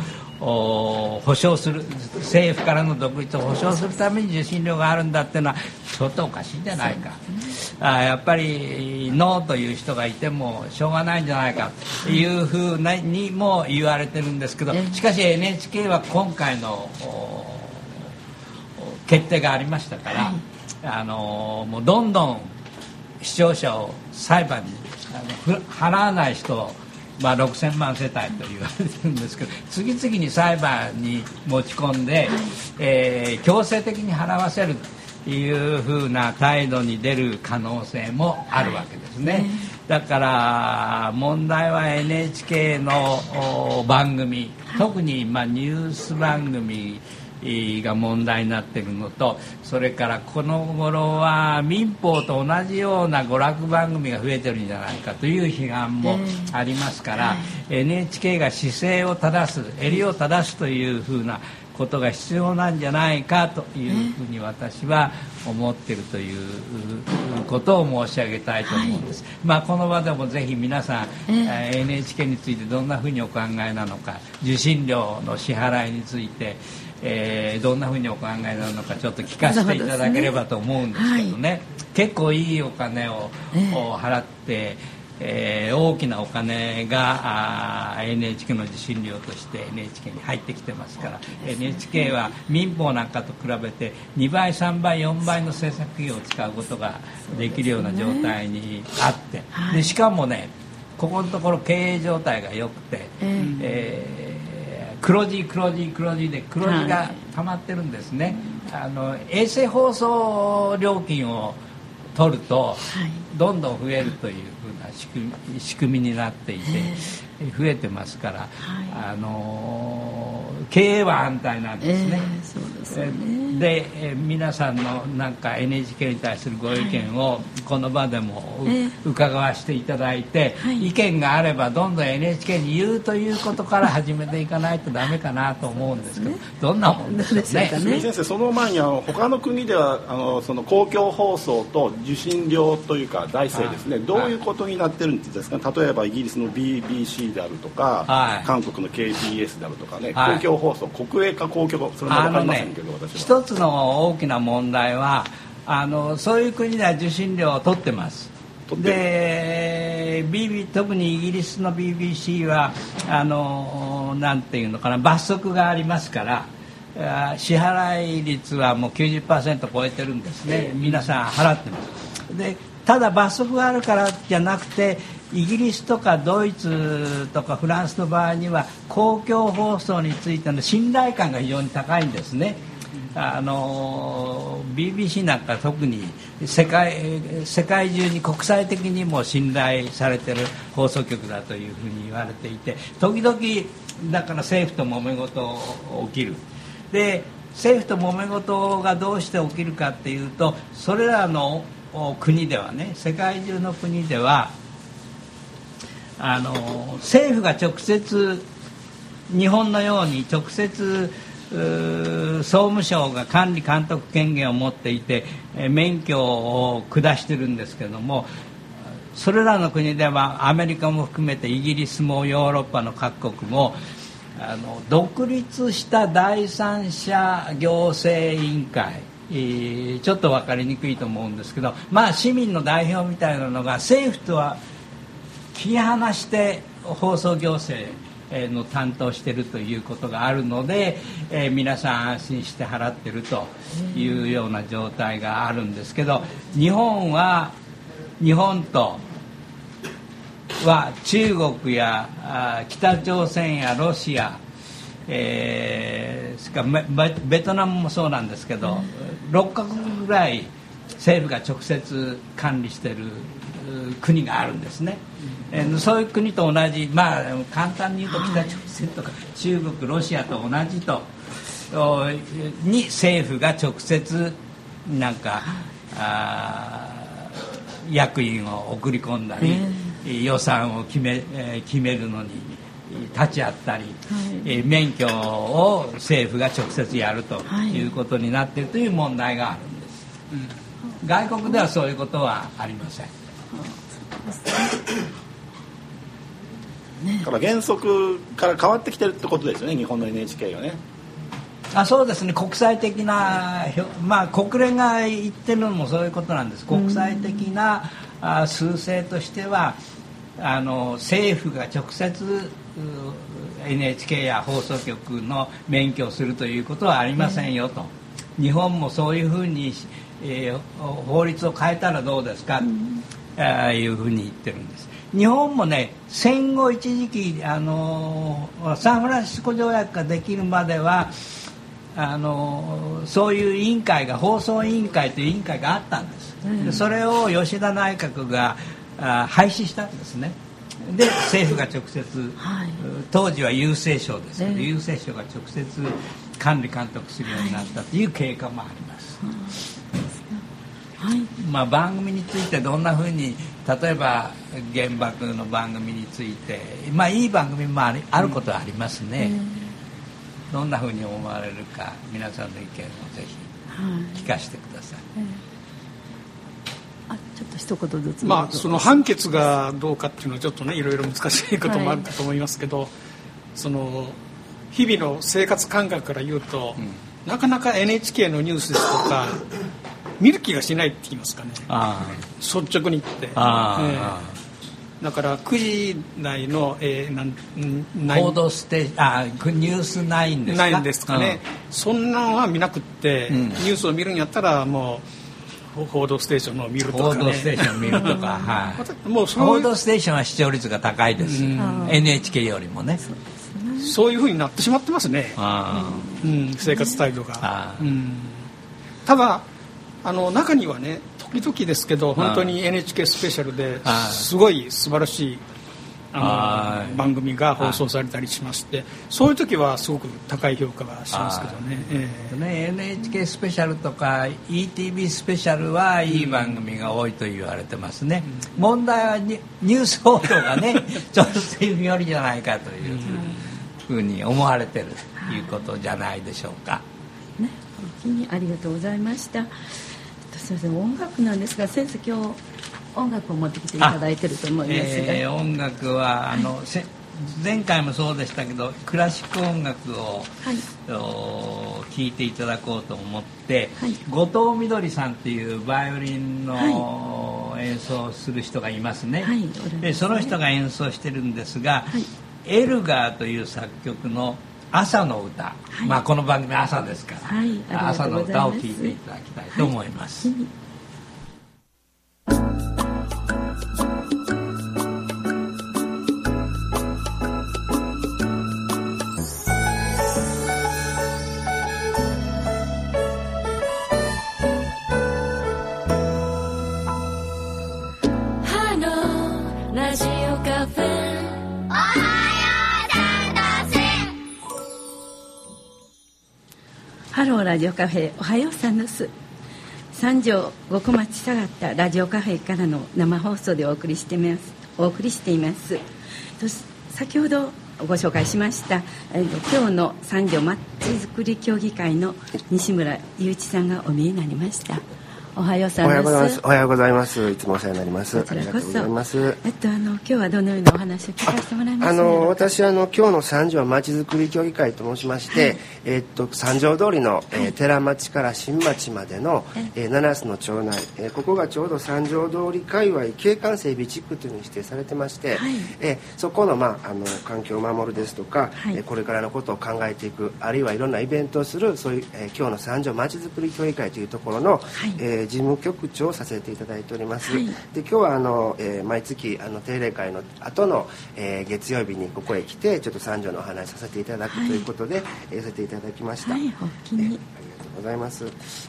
お保障する政府からの独立を保障するために受信料があるんだっていうのはちょっとおかしいんじゃないか、あやっぱりノーという人がいてもしょうがないんじゃないかというふうなにも言われてるんですけどしかし NHK は今回のお決定がありましたから、あのもうどんどん視聴者を裁判にあのふ払わない人を、まあ、6000万世帯と言われてるんですけど次々に裁判に持ち込んで、えー強制的に払わせるというふうな態度に出る可能性もあるわけですね。だから問題は NHK のお番組特にまあニュース番組が問題になっているのとそれからこの頃は民放と同じような娯楽番組が増えてるんじゃないかという批判もありますから、NHK が姿勢を正す襟を正すというふうなことが必要なんじゃないかというふうに私は思っているということを申し上げたいと思うんです、まあ、この場でもぜひ皆さん、えー NHK についてどんなふうにお考えなのか受信料の支払いについて、えーどんなふうにお考えなのかちょっと聞かせていただければと思うんですけどね。結構いいお金を、を払って、えー大きなお金があー NHK の受信料として NHK に入ってきてますから。NHK は民放なんかと比べて2倍3倍4倍の制作費を使うことができるような状態にあって、でしかもねここのところ経営状態が良くて、えー黒字黒字黒字で黒字が溜まってるんですね、あの衛星放送料金を取ると、どんどん増えるというふうな仕組み仕組みになっていて、増えてますから、あのー経営は安泰なんですね。えーそうですよね。で、えー皆さんのなんか NHK に対するご意見をこの場でも伺わせていただいて、はい。意見があればどんどん NHK に言うということから始めていかないとダメかなと思うんですけど、どんなもんでしょうね。ね。先生その前にあの他の国ではあのその公共放送と受信料というか財政ですね。はい。どういうことになってるんですか？例えばイギリスの BBC であるとか、はい。韓国の KBS であるとかね、はい。公共放送国営か公共それも分かりませねんけど、私は。一つの大きな問題はあのそういう国では受信料を取ってます。で BB 特にイギリスの BBC はあのなんていうのかな罰則がありますからあ支払い率はもう90%超えてるんですね。皆さん払ってます。でただ罰則があるからじゃなくてイギリスとかドイツとかフランスの場合には公共放送についての信頼感が非常に高いんですね。あの BBC なんか特に世界世界中に国際的にも信頼されてる放送局だというふうに言われていて時々だから政府と揉め事起きるで政府と揉め事がどうして起きるかっていうとそれらの国ではね世界中の国ではあの政府が直接日本のように直接総務省が管理監督権限を持っていて免許を下してるんですけどもそれらの国ではアメリカも含めてイギリスもヨーロッパの各国もあの独立した第三者行政委員会ちょっと分かりにくいと思うんですけどまあ市民の代表みたいなのが政府とは切り離して放送行政の担当しているということがあるので、えー皆さん安心して払ってるというような状態があるんですけど日本は日本とは中国や北朝鮮やロシア、えーしかベトナムもそうなんですけど、6カ国ぐらい政府が直接管理している国があるんですね、えーそういう国と同じまあ簡単に言うと北朝鮮とか中国ロシアと同じとおに政府が直接なんかあー役員を送り込んだり、予算を決め,、えー決めるのに立ち会ったり、えー免許を政府が直接やるとい。うことになっているという問題があるんです、外国ではそういうことはありませんだから原則から変わってきてるってことですよね日本の NHK がね。あそうですね。国際的なまあ国連が言ってるのもそういうことなんです。国際的なあ数勢としてはあの政府が直接う NHK や放送局の免許をするということはありませんよと、日本もそういうふうに、えー法律を変えたらどうですか、ああいうふうに言ってるんです。日本もね戦後一時期あのサンフランシスコ条約ができるまではあのそういう委員会が放送委員会という委員会があったんです、でそれを吉田内閣があ廃止したんですね。で政府が直接、当時は郵政省ですけど、ええ。郵政省が直接管理監督するようになったという経過もあります、はいまあ、番組についてどんなふうに例えば原爆の番組について、まあ、いい番組もありあることはありますね、どんなふうに思われるか皆さんの意見をぜはい。ひ聞かせてください、あちょっと一言ずつ。まあその判決がどうかっていうのはちょっとねいろいろ難しいこともあるかと思いますけど、その日々の生活感覚から言うと、なかなか NHK のニュースですとか見る気がしないって言いますかね。あ率直に言って、あええ。だから9時台の、えー、なんんあない報道ステーションあニュース9ですか？ないんですかね、そんなんは見なくって、うん。ニュースを見るんやったらもう報道ステーションのを見るうんとかね。報道ステーション見るとか、はい。もうそういう報道ステーションは視聴率が高いです、うん。NHK よりもね。そういうふうになってしまってますね、あうん、生活態度あが、ー。うん、ただあの中にはね時々ですけど本当に NHK スペシャルですごい素晴らしいあはい。の番組が放送されたりしましてそういう時はすごく高い評価がしますけどね、ええ。ね、NHK スペシャルとか ETV スペシャルはいい番組が多いと言われてますね、問題はニニュース報道がね ちょっとセミ寄りじゃないかというふうに思われてるということじゃないでしょうか。ね、ありがとうございました。えっとすみません、音楽なんですが、先生今日音楽を持ってきていただいてると思いますが、えー音楽はあの、せ前回もそうでしたけどクラシック音楽を、はい。お聴いていただこうと思って、はい。後藤みどりさんっていうバイオリンの演奏する人がいますね、はいおられますね。でその人が演奏してるんですが、はい。エルガーという作曲の朝の歌、はい。まあこの番組朝ですから、はい。朝の歌を聴いていただきたいと思います。ラジオカフェおはようさんです。三条五小町下がったラジオカフェからの生放送でお送りしてます。お送りしています。先ほどご紹介しましたえー今日の三条まちづくり協議会の西村雄一さんがお見えになりました。おはようさんおはようございま。です。おはようございます。いつもお世話になります。こちらこそ。ありがとうございます。えっとあの今日はどのようなお話を聞かせてもらいます？あの私あの今日の三条まちづくり協議会と申しまして、えっと三条通りの、えー寺町から新町までの、えー、7つの町内、えーここがちょうど三条通り界隈景観整備地区というのに指定されてまして、はい。えーそこのまああの環境を守るですとか、はい。えーこれからのことを考えていくあるいはいろんなイベントをするそういう、えー今日の三条まちづくり協議会というところの、えーえー事務局長をさせていただいております、はい。で今日はあの、えー毎月あの定例会の後の、えー月曜日にここへ来てちょっと三条のお話させていただくということで、えー寄せていただきました、はいお気に。えーありがとうございます。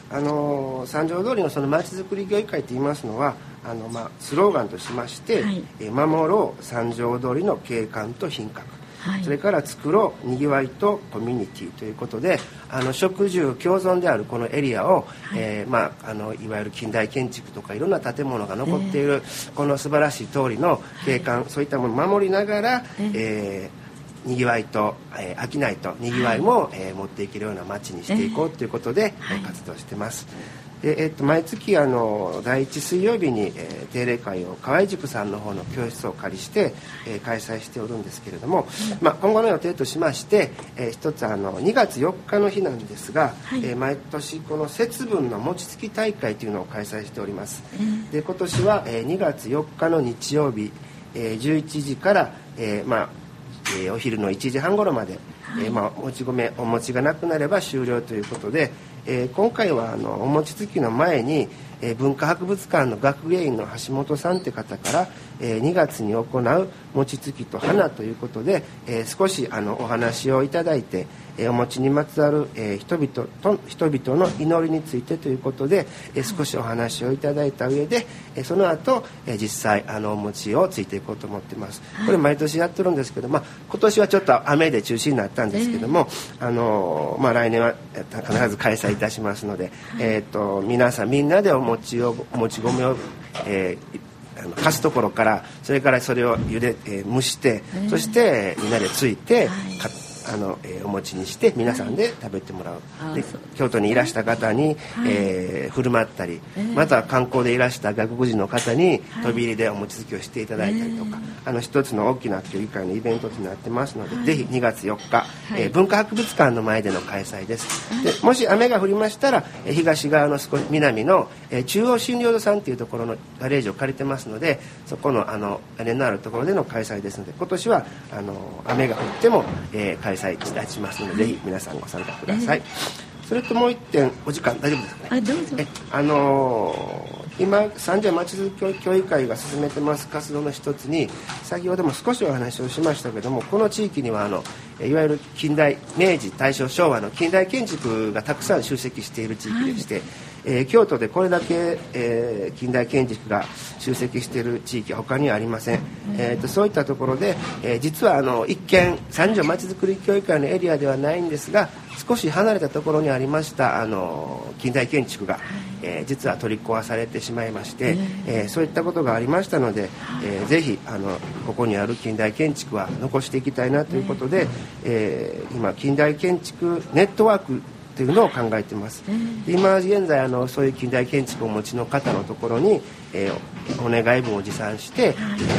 あのー三条通りのそのまちづくり協議会といいますのはあの、まあ、スローガンとしましてはい「えー守ろう三条通りの景観と品格」はい。それから作ろうにぎわいとコミュニティということであの食住共存であるこのエリアを、えーまあ、あのいわゆる近代建築とかいろんな建物が残っている、この素晴らしい通りの景観、そういったものを守りながら、えーにぎわいと、えー商いとにぎわいも、えー持っていけるような街にしていこうということで、はい。えー活動してます。でえっと毎月あの第一水曜日に、えー定例会を河合塾さんの方の教室をお借りして、えー開催しておるんですけれども、まあ、今後の予定としまして、えー一つあの2月4日の日なんですが、はい。えー毎年この節分の餅つき大会というのを開催しております、で今年は、えー2月4日の日曜日、えー11時から、えーまあえーお昼の1時半頃まで、えーまあ、もち米お餅がなくなれば終了ということで、えー今回はあのお餅つきの前に、えー文化博物館の学芸員の橋本さんって方から、えー2月に行う餅つきと花ということで、えー少しあのお話をいただいて、えーお餅にまつわる、えー人々と人々の祈りについてということで、えー少しお話をいただいた上で、えーその後、えー実際あのお餅をついていこうと思ってます。これ毎年やってるんですけど、まあ、今年はちょっと雨で中止になったんですけども、あのまあ、来年はえー必ず開催いたしますので、えー、と皆さんみんなでお餅をお餅米を、えーあの貸すところからそれからそれを茹で、えー蒸して、そしてみんなでついて、かあのえーお餅にして皆さんで食べてもらう、であそう京都にいらした方に、えー振る舞ったり、また観光でいらした外国人の方に飛び入りでお餅つきをしていただいたりとか、あの一つの大きな協議会のイベントとなってますので、ぜひ2月4日、えー文化博物館の前での開催です。でもし雨が降りましたらえー東側の少し南の、えー中央診療所さんっていうところのガレージを借りてますのでそこのあの屋根のあるところでの開催ですので今年はあの雨が降っても、えー開催いたしますので、ぜひ皆さんご参加ください、それともう一点お時間大丈夫ですかね？あどうぞ。えあのー今三条町づくり協議会が進めてます活動の一つに先ほども少しお話をしましたけどもこの地域にはあのいわゆる近代明治大正昭和の近代建築がたくさん集積している地域でして、えー京都でこれだけ、えー近代建築が集積している地域は他にはありません、えーとそういったところで、えー実はあの一見三条町づくり協議会のエリアではないんですが少し離れたところにありましたあの近代建築が、えー実は取り壊されてしまいまして、えー。そういったことがありましたので、えーぜひあのここにある近代建築は残していきたいなということで、えー今近代建築ネットワークというのを考えています、で今現在あのそういう近代建築をお持ちの方のところに、えーお願い文を持参して、え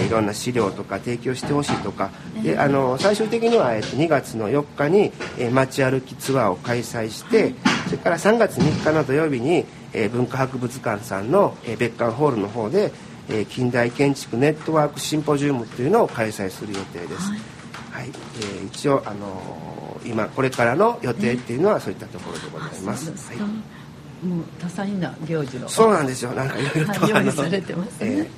ーいろんな資料とか提供してほしいとか。であの最終的には、えーと2月の4日に、えー街歩きツアーを開催して、それから3月3日の土曜日に、えー文化博物館さんの、えー別館ホールの方で、えー近代建築ネットワークシンポジウムというのを開催する予定です。はい、えー一応あのー今これからの予定っていうのはそういったところでございます。すか。はいもう多彩な行事を。そうなんですよ。なんかいろいろと、はい、用意されてますね、え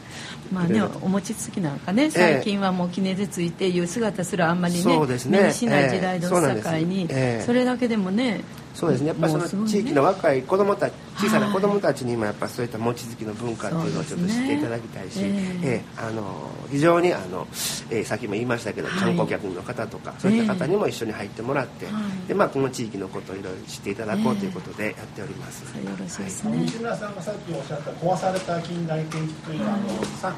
まあねお餅つきなんかね最近はもう杵でついていう姿すらあんまりねそうですね。目にしない時代のええ。そうなんです。境に、ええ。それだけでもねそうですね。やっぱりその地域の若い子供たち、小さな子供たちにもやっぱそういった餅つきの文化っていうのをちょっと知っていただきたいし、ね。ええあの非常にあの、えーさっきも言いましたけど、はい。観光客の方とかそういった方にも一緒に入ってもらって、はい。でまあこの地域のことをいろいろ知っていただこうということでやっております。よろしいですね、西村さんがさっきおっしゃった壊された近代建築というのは、あのさ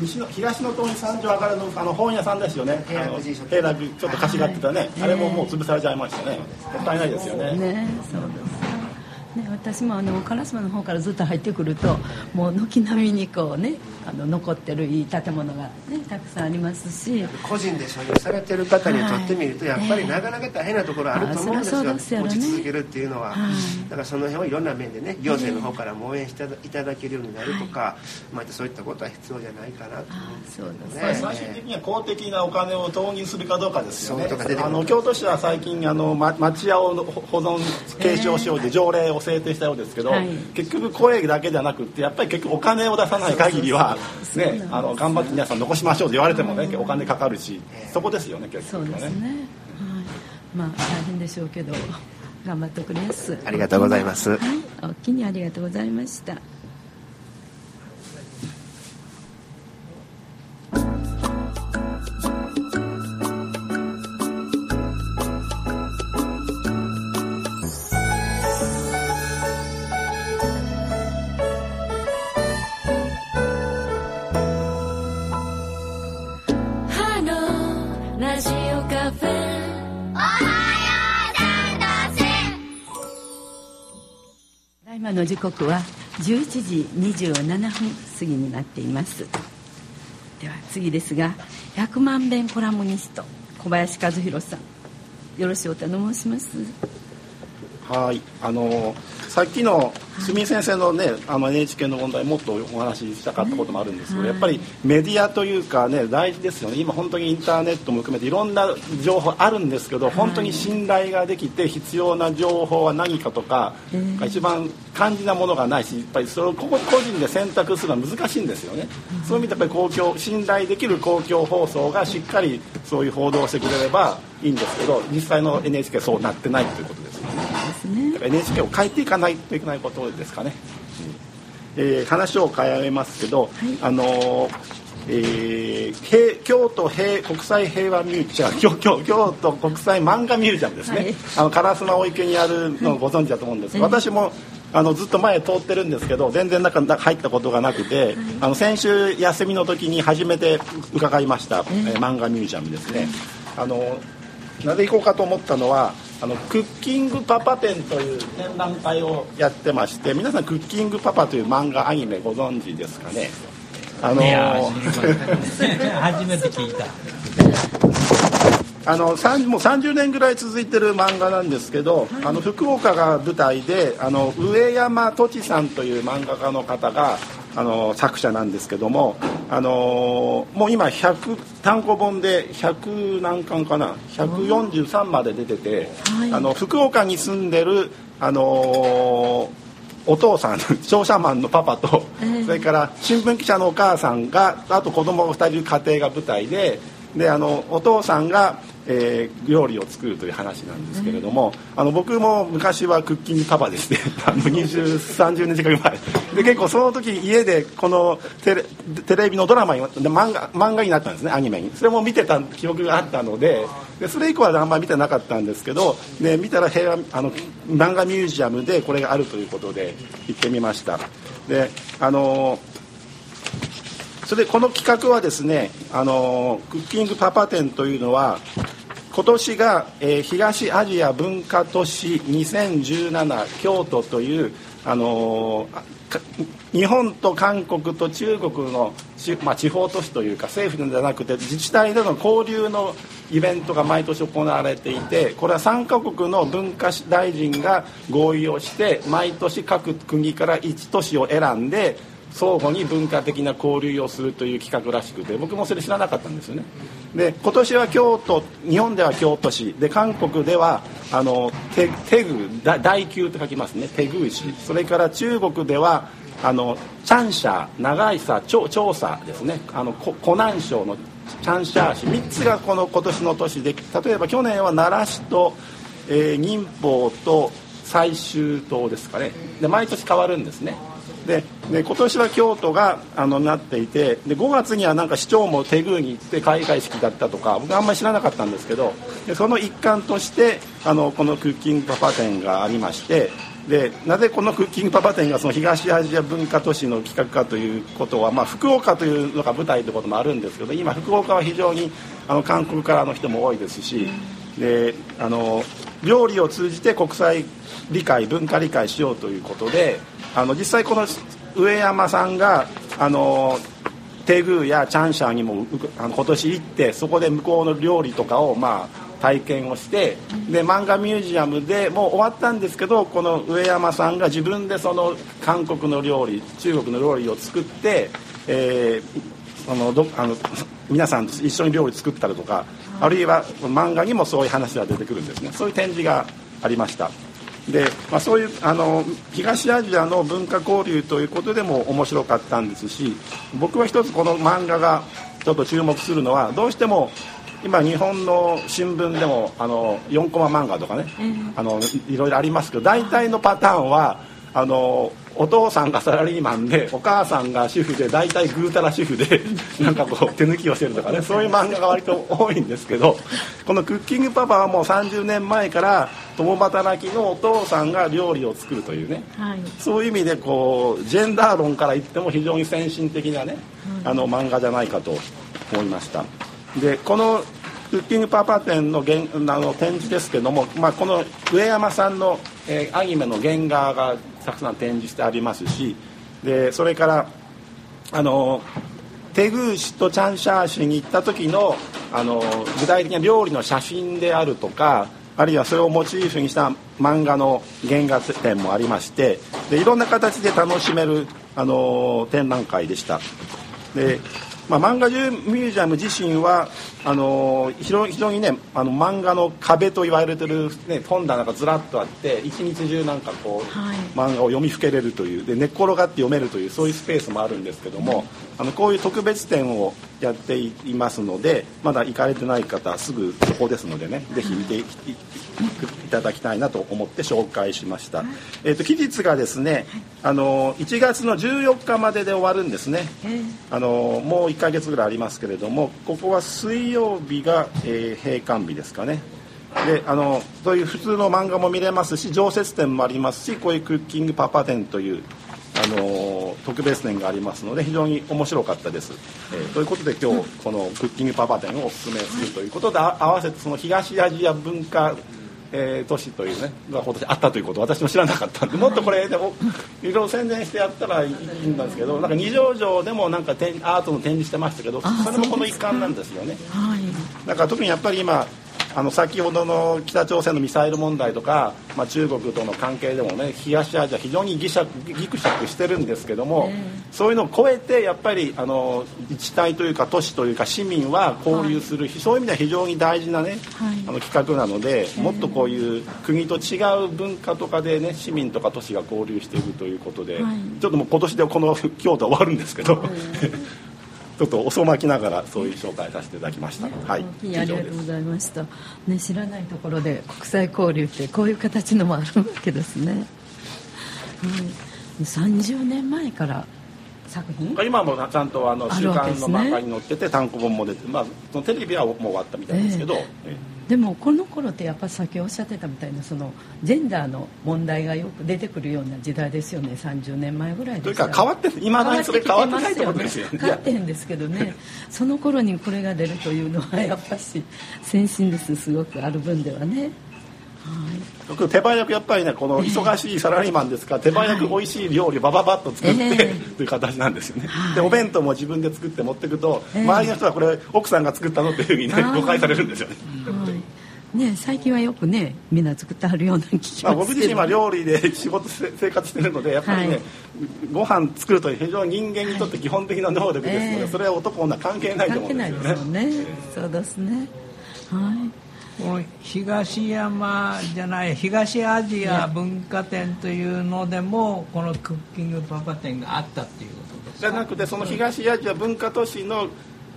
西の東の塔に三条上がるのあの本屋さんですよね。平楽ちょっと貸しがってたね、あれももう潰されちゃいましたね。もったいないですよね。ねそうですね、私もあの烏丸の方からずっと入ってくるともう軒並みにこうねあの残ってるいい建物が、ね、たくさんありますし。個人で所有されてる方にとってみると、やっぱりなかなか大変なところあると思うんですよ、あそりゃそうですよね。持ち続けるっていうのは、はい。だからその辺をいろんな面でね行政の方からも応援していただけるようになるとか、まあ、そういったことは必要じゃないかなと思うんですそうですね。まあ最終的には公的なお金を投入するかどうかですよね。あの京都市は最近あの、ま、町屋を保存継承しようという条例を制定したようですけど、はい。結局声だけじゃなくってやっぱり結局お金を出さない限りはねあの頑張って皆さん残しましょうと言われてもねお金かかるしそこですよね結そう局はねですね、はい、まあ大変でしょうけど頑張っておくれます。ありがとうございます。はい。おおきにありがとうございましたの時刻は11時27分過ぎになっています。では次ですが100万遍コラムニスト小林和弘さんよろしくお頼申します。はいあのさっきの住井先生のねあの NHK の問題もっとお話ししたかったこともあるんですけど、はいやっぱりメディアというかね大事ですよね。今本当にインターネットも含めていろんな情報あるんですけど、本当に信頼ができて必要な情報は何かとか、えー一番肝心なものがないしやっぱりそれを個人で選択するのは難しいんですよね、そういう意味でやっぱり公共信頼できる公共放送がしっかりそういう報道をしてくれればいいんですけど実際の NHK はそうなってないということです。よね。ですね。だから NHK を変えていかないといけないことですかね。えー話を変えますけど、あのーえー平京都平国際平和ミュージアム。京京京都国際漫画ミュージアムですね、はい。あの烏丸池にあるのをご存知だと思うんですけど、私もあのずっと前通ってるんですけど全然中に入ったことがなくて、あの先週休みの時に初めて伺いました、えー。漫画ミュージアムですね。あのなぜ行こうかと思ったのはあのクッキングパパ展という展覧会をやってまして皆さんクッキングパパという漫画アニメご存知ですかね？あのいや 初めて聞いた あのもう30年ぐらい続いてる漫画なんですけど、あの福岡が舞台であの上山栃さんという漫画家の方があの作者なんですけども、あのもう今100単行本で100何巻かな？143まで出てて、はい。あの福岡に住んでるあのお父さん 商社マンのパパと、ええ。それから新聞記者のお母さんがあと子供が2人いる家庭が舞台でであのお父さんが、えー料理を作るという話なんですけれども、あの僕も昔はクッキングパパでして2030年近く前。で結構その時家でこのテレテレビのドラマに漫画漫画になったんですねアニメに。それも見てた記憶があったのででそれ以降はあんまり見てなかったんですけど、ね、見たら平和あの漫画ミュージアムでこれがあるということで行ってみました。であのそれでこの企画はですねあのクッキングパパ展というのは今年が、えー東アジア文化都市2017京都というあのー日本と韓国と中国の、まあ、地方都市というか政府じゃなくて自治体での交流のイベントが毎年行われていてこれは3カ国の文化大臣が合意をして毎年各国から1都市を選んで相互に文化的な交流をするという企画らしくて僕もそれ知らなかったんですよね。で今年は京都日本では京都市。で韓国ではあのテテグだ大宮と書きますね。テグ市。それから中国ではあのチャンシャー長いさ調調査ですね。あのこ湖南省のチャンシャー市。3つがこの今年の年で例えば去年は奈良市と、えー寧波と最終島ですかね。で毎年変わるんですね。でで今年は京都があのなっていてで5月にはなんか市長もテグーに行って開会式だったとか僕あんまり知らなかったんですけどでその一環としてあのこのクッキングパパ展がありましてでなぜこのクッキングパパ展がその東アジア文化都市の企画かということは、まあ、福岡というのが舞台ということもあるんですけど今福岡は非常にあの韓国からの人も多いですしであの料理を通じて国際理解文化理解しようということであの実際この上山さんがあのテグーやチャンシャーにもあの今年行ってそこで向こうの料理とかをまあ体験をしてで漫画ミュージアムでもう終わったんですけどこの上山さんが自分でその韓国の料理中国の料理を作って、えーそのどあの皆さんと一緒に料理作ったりとかあるいは漫画にもそういう話が出てくるんですね。そういう展示がありました。で、まあ、そういうあの東アジアの文化交流ということでも面白かったんですし僕は一つこの漫画がちょっと注目するのはどうしても今日本の新聞でもあの4コマ漫画とかね、あのいろいろありますけど大体のパターンはあのお父さんがサラリーマンでお母さんが主婦で大体ぐうたら主婦で なんかこう手抜きをしてるとかねそういう漫画が割と多いんですけどこの「クッキングパパ」はもう30年前から共働きのお父さんが料理を作るというね、はい。そういう意味でこうジェンダー論から言っても非常に先進的なね、あの漫画じゃないかと思いました。でこのクッキングパパ展の原あの展示ですけども、まあ、この上山さんの、えーアニメの原画がたくさん展示してありますしでそれからあのテグーシとチャンシャーシに行った時のあの具体的な料理の写真であるとかあるいはそれをモチーフにした漫画の原画展もありましてでいろんな形で楽しめるあの展覧会でした。で、まあ、漫画ミュージアム自身はあの非常非常にねあの漫画の壁と言われてる、ね、本棚がずらっとあって一日中なんかこう、はい。漫画を読みふけれるというで寝っ転がって読めるというそういうスペースもあるんですけども、あのこういう特別展をやっていますのでまだ行かれてない方すぐそこですのでねぜひ見ていただきたいなと思って紹介しました、えー、と期日がですね、あの1月の14日までで終わるんですね、あのもう1ヶ月ぐらいありますけれどもここは水曜日が、えー閉館日ですかね。であのそういう普通の漫画も見れますし常設展もありますしこういうクッキングパパ展というあの特別展がありますので非常に面白かったです、えーということで今日このクッキングパパ展をお勧めするということであ合わせてその東アジア文化えー都市というねが今年あったということを私も知らなかったんで もっとこれでもいろいろ宣伝してやったらいいんですけどなんか二条城でもなんか展アートの展示してましたけどそれもこの一環なんですよね。はい。なんか特にやっぱり今あの先ほどの北朝鮮のミサイル問題とか、まあ、中国との関係でもね東アジア非常にギシャギクシャクしてるんですけども、そういうのを超えてやっぱりあの自治体というか都市というか市民は交流する、そういう意味では非常に大事なね、あの企画なのでもっとこういう国と違う文化とかでね市民とか都市が交流していくということで、ちょっともう今年でこの京都は終わるんですけど。ちょっと遅まきながらそういう紹介させていただきました。はい、いやありがとうございました、ね、知らないところで国際交流ってこういう形のもあるわけですね、はい、30年前から作品？今もちゃんとあのあ週刊の漫画に載ってて単行本も出て、まあ、そのテレビはもう終わったみたいですけど、えでもこの頃ってやっぱさっきおっしゃってたみたいなそのジェンダーの問題がよく出てくるような時代ですよね。30年前ぐらいというですか変わっていまだにそれ変わってないってことですよね。変わってへんですけどね。その頃にこれが出るというのはやっぱし先進です。すごくある分ではね僕手早くやっぱりねこの忙しいサラリーマンですから手早く美味しい料理をバババッと作って、ええ。という形なんですよね、はい。でお弁当も自分で作って持っていくと、ええ。周りの人はこれ奥さんが作ったのっていうふうにね誤解されるんですよね。はい。ね最近はよくねみんな作ってはるような気がすまあ、る僕自身は料理で仕事せ生活してるのでやっぱりね、はい。ご飯作るという非常に人間にとって基本的な能力ですので、ええ。それは男女関係ないと思うん関係ないですよねですよね。そうですね。はいこの東山じゃない東アジア文化展というのでもこのクッキングパパ展があったっていうことですじゃなくてその東アジア文化都市の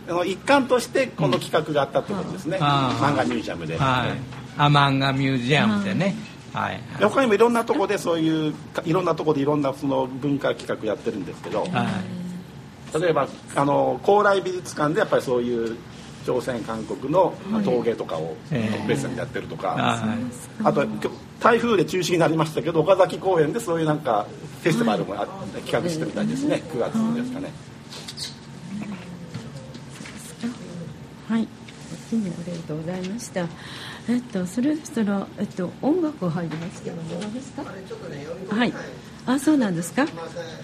あの一環としてこの企画があったってことですね、あー漫画ミュージアムで、はい。アマンガミュージアムでね、はいで他にもいろんなとこでそういういろんなとこでいろんなその文化企画やってるんですけど、はい。例えばあの高麗美術館でやっぱりそういう朝鮮韓国の陶芸とかをええ特別にやってるとか、はいあと台風で中止になりましたけど岡崎公園でそういうなんかフェスティバルもあ企画してみたいですね9月ですかね。はい、ありがとうございました。えっと、それでしたら、えっと、音楽入りますけども、どうですか？はい。あ、そうなんですか？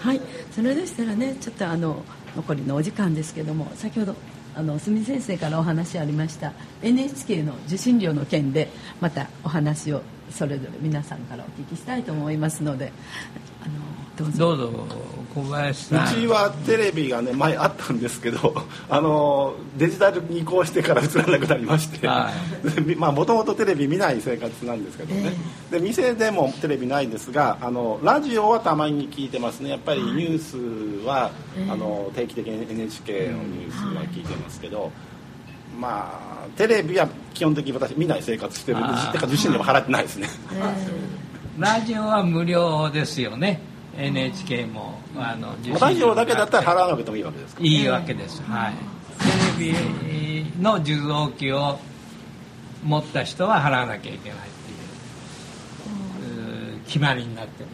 はい、それでしたらね、ちょっとあの、残りのお時間ですけども、先ほど。あの住先生からお話ありました。NHK の受信料の件でまたお話をそれぞれ皆さんからお聞きしたいと思いますのであのどうぞ。どうぞ小林さん。うちはテレビがね前あったんですけどあのデジタルに移行してから映らなくなりましてまあもともとテレビ見ない生活なんですけどね、で店でもテレビないんですがあのラジオはたまに聞いてますね。やっぱりニュースは、あの定期的に NHK のニュースは聞いてますけど、まあテレビは基本的に私見ない生活してるんで受信料も払ってないですね。ラジオは無料ですよね。NHK も。あの受信料ラジオだけだったら払わなくてもいいわけですか。いいわけです、はい。テレビの受像機を持った人は払わなきゃいけないっていう。決まりになってるんです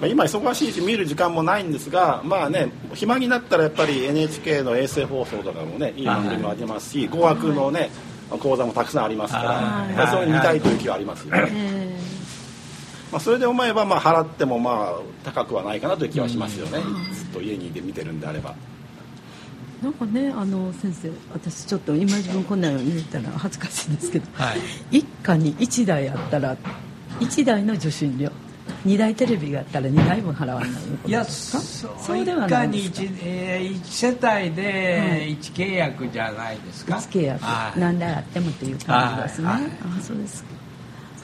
まあ今忙しいし見る時間もないんですがまあね暇になったらやっぱり NHK の衛星放送とかもねいい番組もありますし語学のね講座もたくさんありますからそういうの見たいという気はありますよね、まあ、それで思えばまあ払ってもまあ高くはないかなという気はしますよね。ずっと家にいて見てるんであれば。なんかねあの先生私ちょっと今自分こんなの言ったら恥ずかしいんですけど、はい。一家に1台あったら1台の受信料2台テレビがあったら2台分払わないいやそそうではないですか？一、えー一世帯で一契約じゃないですか、一契約。はい。何台あってもっていう感じですね、はい。はい。あそうですか。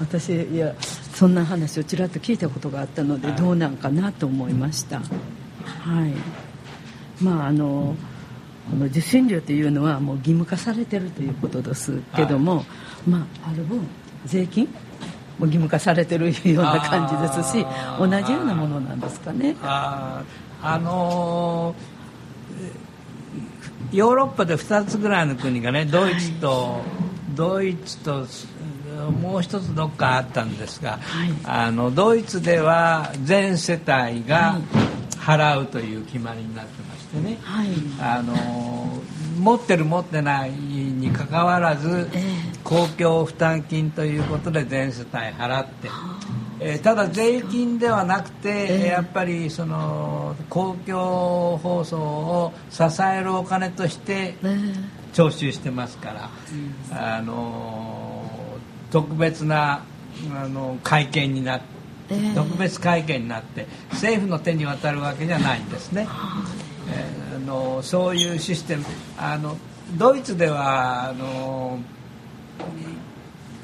私いやそんな話をちらっと聞いたことがあったのではい。どうなんかなと思いました。はい。まああのこの受信料というのはもう義務化されてるということですけども、まあある分税金も義務化されてるような感じですし同じようなものなんですかね。あのーヨーロッパで2つぐらいの国がねドイツと、ドイツともう一つどっかあったんですが、はい。あのドイツでは全世帯が払うという決まりになってましてね、はい。あのー持ってる持ってないにかかわらず、え公共負担金ということで全世帯払って、えーただ税金ではなくて、ええ。やっぱりその公共放送を支えるお金としてね徴収してますから、あのー特別なあの会見になって。ええ。特別会見になって政府の手に渡るわけじゃないんですね。えーあのそういうシステム。あのドイツではあの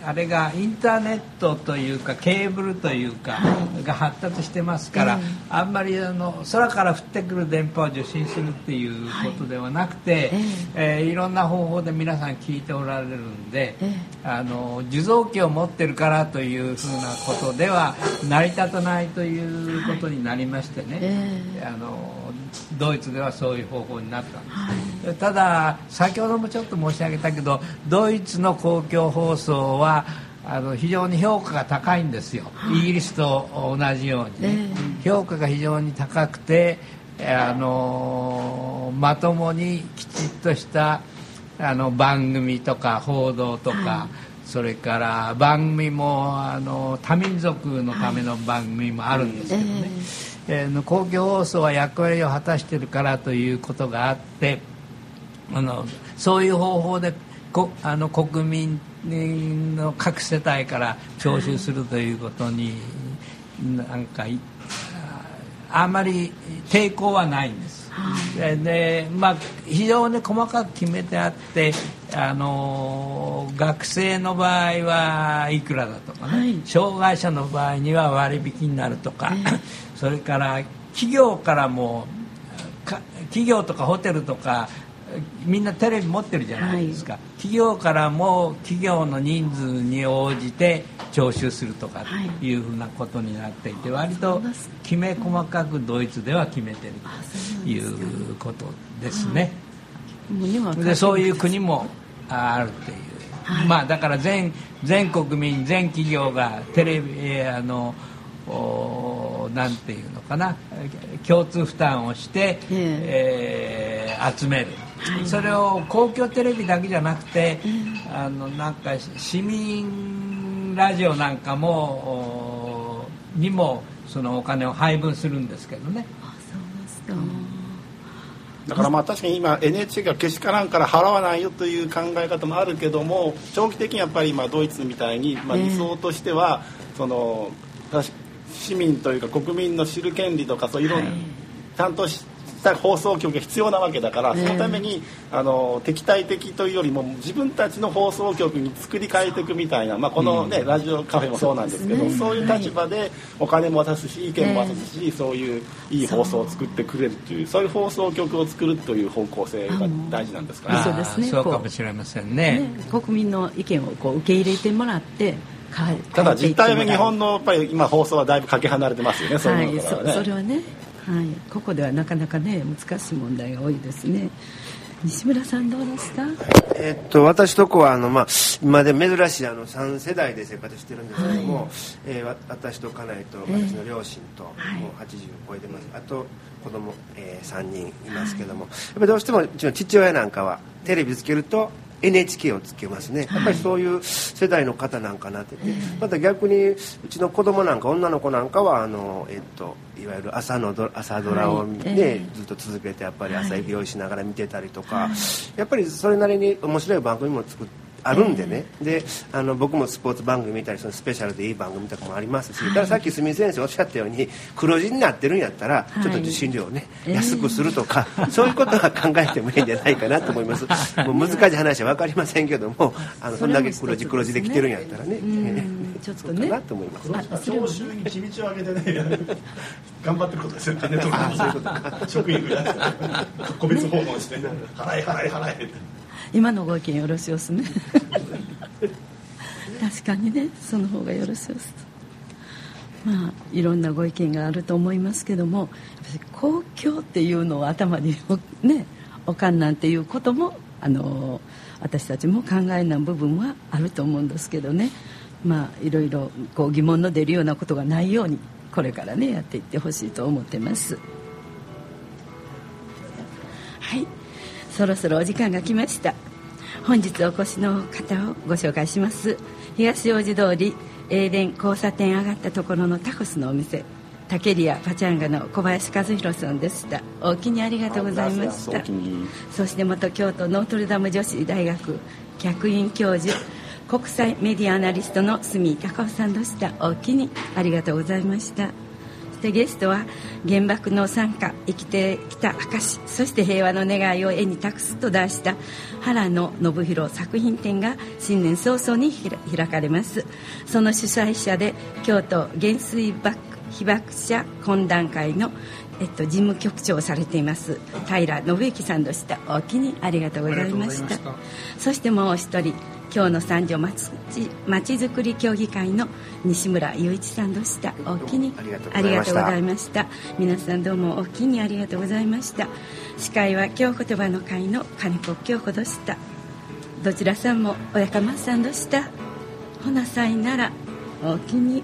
あれがインターネットというかケーブルというかが発達してますから、あんまりあの空から降ってくる電波を受信するっていうことではなくて、えーいろんな方法で皆さん聞いておられるんで、えあの受像機を持ってるからというふうなことでは成り立たないということになりましてね、え。あのドイツではそういう方法になった。んです、ただ先ほどもちょっと申し上げたけどドイツの公共放送はあの非常に評価が高いんですよ、イギリスと同じようにね、評価が非常に高くてあのまともにきちっとしたあの番組とか報道とか、それから番組もあの多民族のための番組もあるんですけどね、えーの公共放送は役割を果たしてるからということがあってあのそういう方法でこあの国民の各世帯から徴収するということになんかいああまり抵抗はないんです。ででまあ、非常に細かく決めてあって、あの学生の場合はいくらだとかね、はい。障害者の場合には割引になるとか、それから企業からもか企業とかホテルとかみんなテレビ持ってるじゃないですか、企業からも企業の人数に応じて徴収するとかはい。いうふうなことになっていて割ときめ細かくドイツでは決めてるということですね。でそういう国もああるっていう、まあだから全全国民全企業がテレビえーあのおなんていうのかな共通負担をして、えー集める、それを公共テレビだけじゃなくて、あのなんか市民ラジオなんかもおにもそのお金を配分するんですけどね。だからまあ確かに今 NHK がけしからんから払わないよという考え方もあるけども長期的にやっぱり今ドイツみたいにまあ理想としてはその確か市民というか国民の知る権利とかそういういろんな、ちゃんとした放送局が必要なわけだから、そのためにあの敵対的というよりも自分たちの放送局に作り変えていくみたいな、まあ、この、ねラジオカフェもそうなんですけどそう,、いう立場でお金も渡すし意見も渡すし、そういういい放送を作ってくれるというそう。いう放送局を作るという方向性が大事なんですかね。そうですね。そうかもしれませんね。ね国民の意見をこう受け入れてもらってただ実態は日本ののやっぱり今放送はだいぶかけ離れてますよねそうはいいう。そそれはね、はい、ここではなかなかね難しい問題が多いですね。西村さんどうでした？えっと、私とこはあの、まあ、今で珍しいあの3世代で生活してるんですけども、えーわ私と家内と私の両親と、もう80を超えてます。あと子供、えー、3人いますけども、やっぱりどうしてもうちの父親なんかはテレビつけると NHK をつけますね。やっぱりそういう世代の方なんかなって。て、また逆にうちの子供なんか女の子なんかはあの、えっと、いわゆる朝のド朝ドラをね、はい。えずっと続けてやっぱり朝用意しながら見てたりとか、やっぱりそれなりに面白い番組も作っあるんでね、であの僕もスポーツ番組見たりそのスペシャルでいい番組とかもありますし、だからさっき住先生おっしゃったように黒字になってるんやったら、はい。ちょっと受信料をね、ええ安くするとか、そういうことは考えてもいいんじゃないかなと思います。もう難しい話は分かりませんけどもあのそんだけ黒字黒字できてるんやったらね。うん。ちょっとね。なと思います。あそれは徴収に地道を上げてね 頑張ってることですよ 金とか。職員増やして個別訪問して。払い払い払いって今のご意見よろしいおすね 確かにねその方がよろしいおすまあいろんなご意見があると思いますけども公共っていうのを頭にねおかんなんていうこともあの私たちも考えない部分はあると思うんですけどね。まあいろいろこう疑問の出るようなことがないようにこれからねやっていってほしいと思ってます。そろそろお時間が来ました。本日お越しの方をご紹介します。東大路通り英電交差点上がったところのタコスのお店タケリアパチャンガの小林和弘さんでした。お気にありがとうございました。そして元京都ノートルダム女子大学客員教授国際メディアアナリストの住井隆夫さんでした。お気にありがとうございましたそしてゲストは原爆の参加生きてきた証そして平和の願いを絵に託すと題した原野信弘作品展が新年早々に開かれますその主催者で京都原水爆被爆者懇談会のえっと、事務局長をされています。平信之さんでした。お気にありがとうございました。そしてもう一人今日の三条まちづくり協議会の西村雄一さんでした。おおきにありがとうございました。皆さんどうもおおきにありがとうございました。司会は今日言葉の会の金子京子でした。どちらさんも親かまさんでした。ほなさいならおおきに。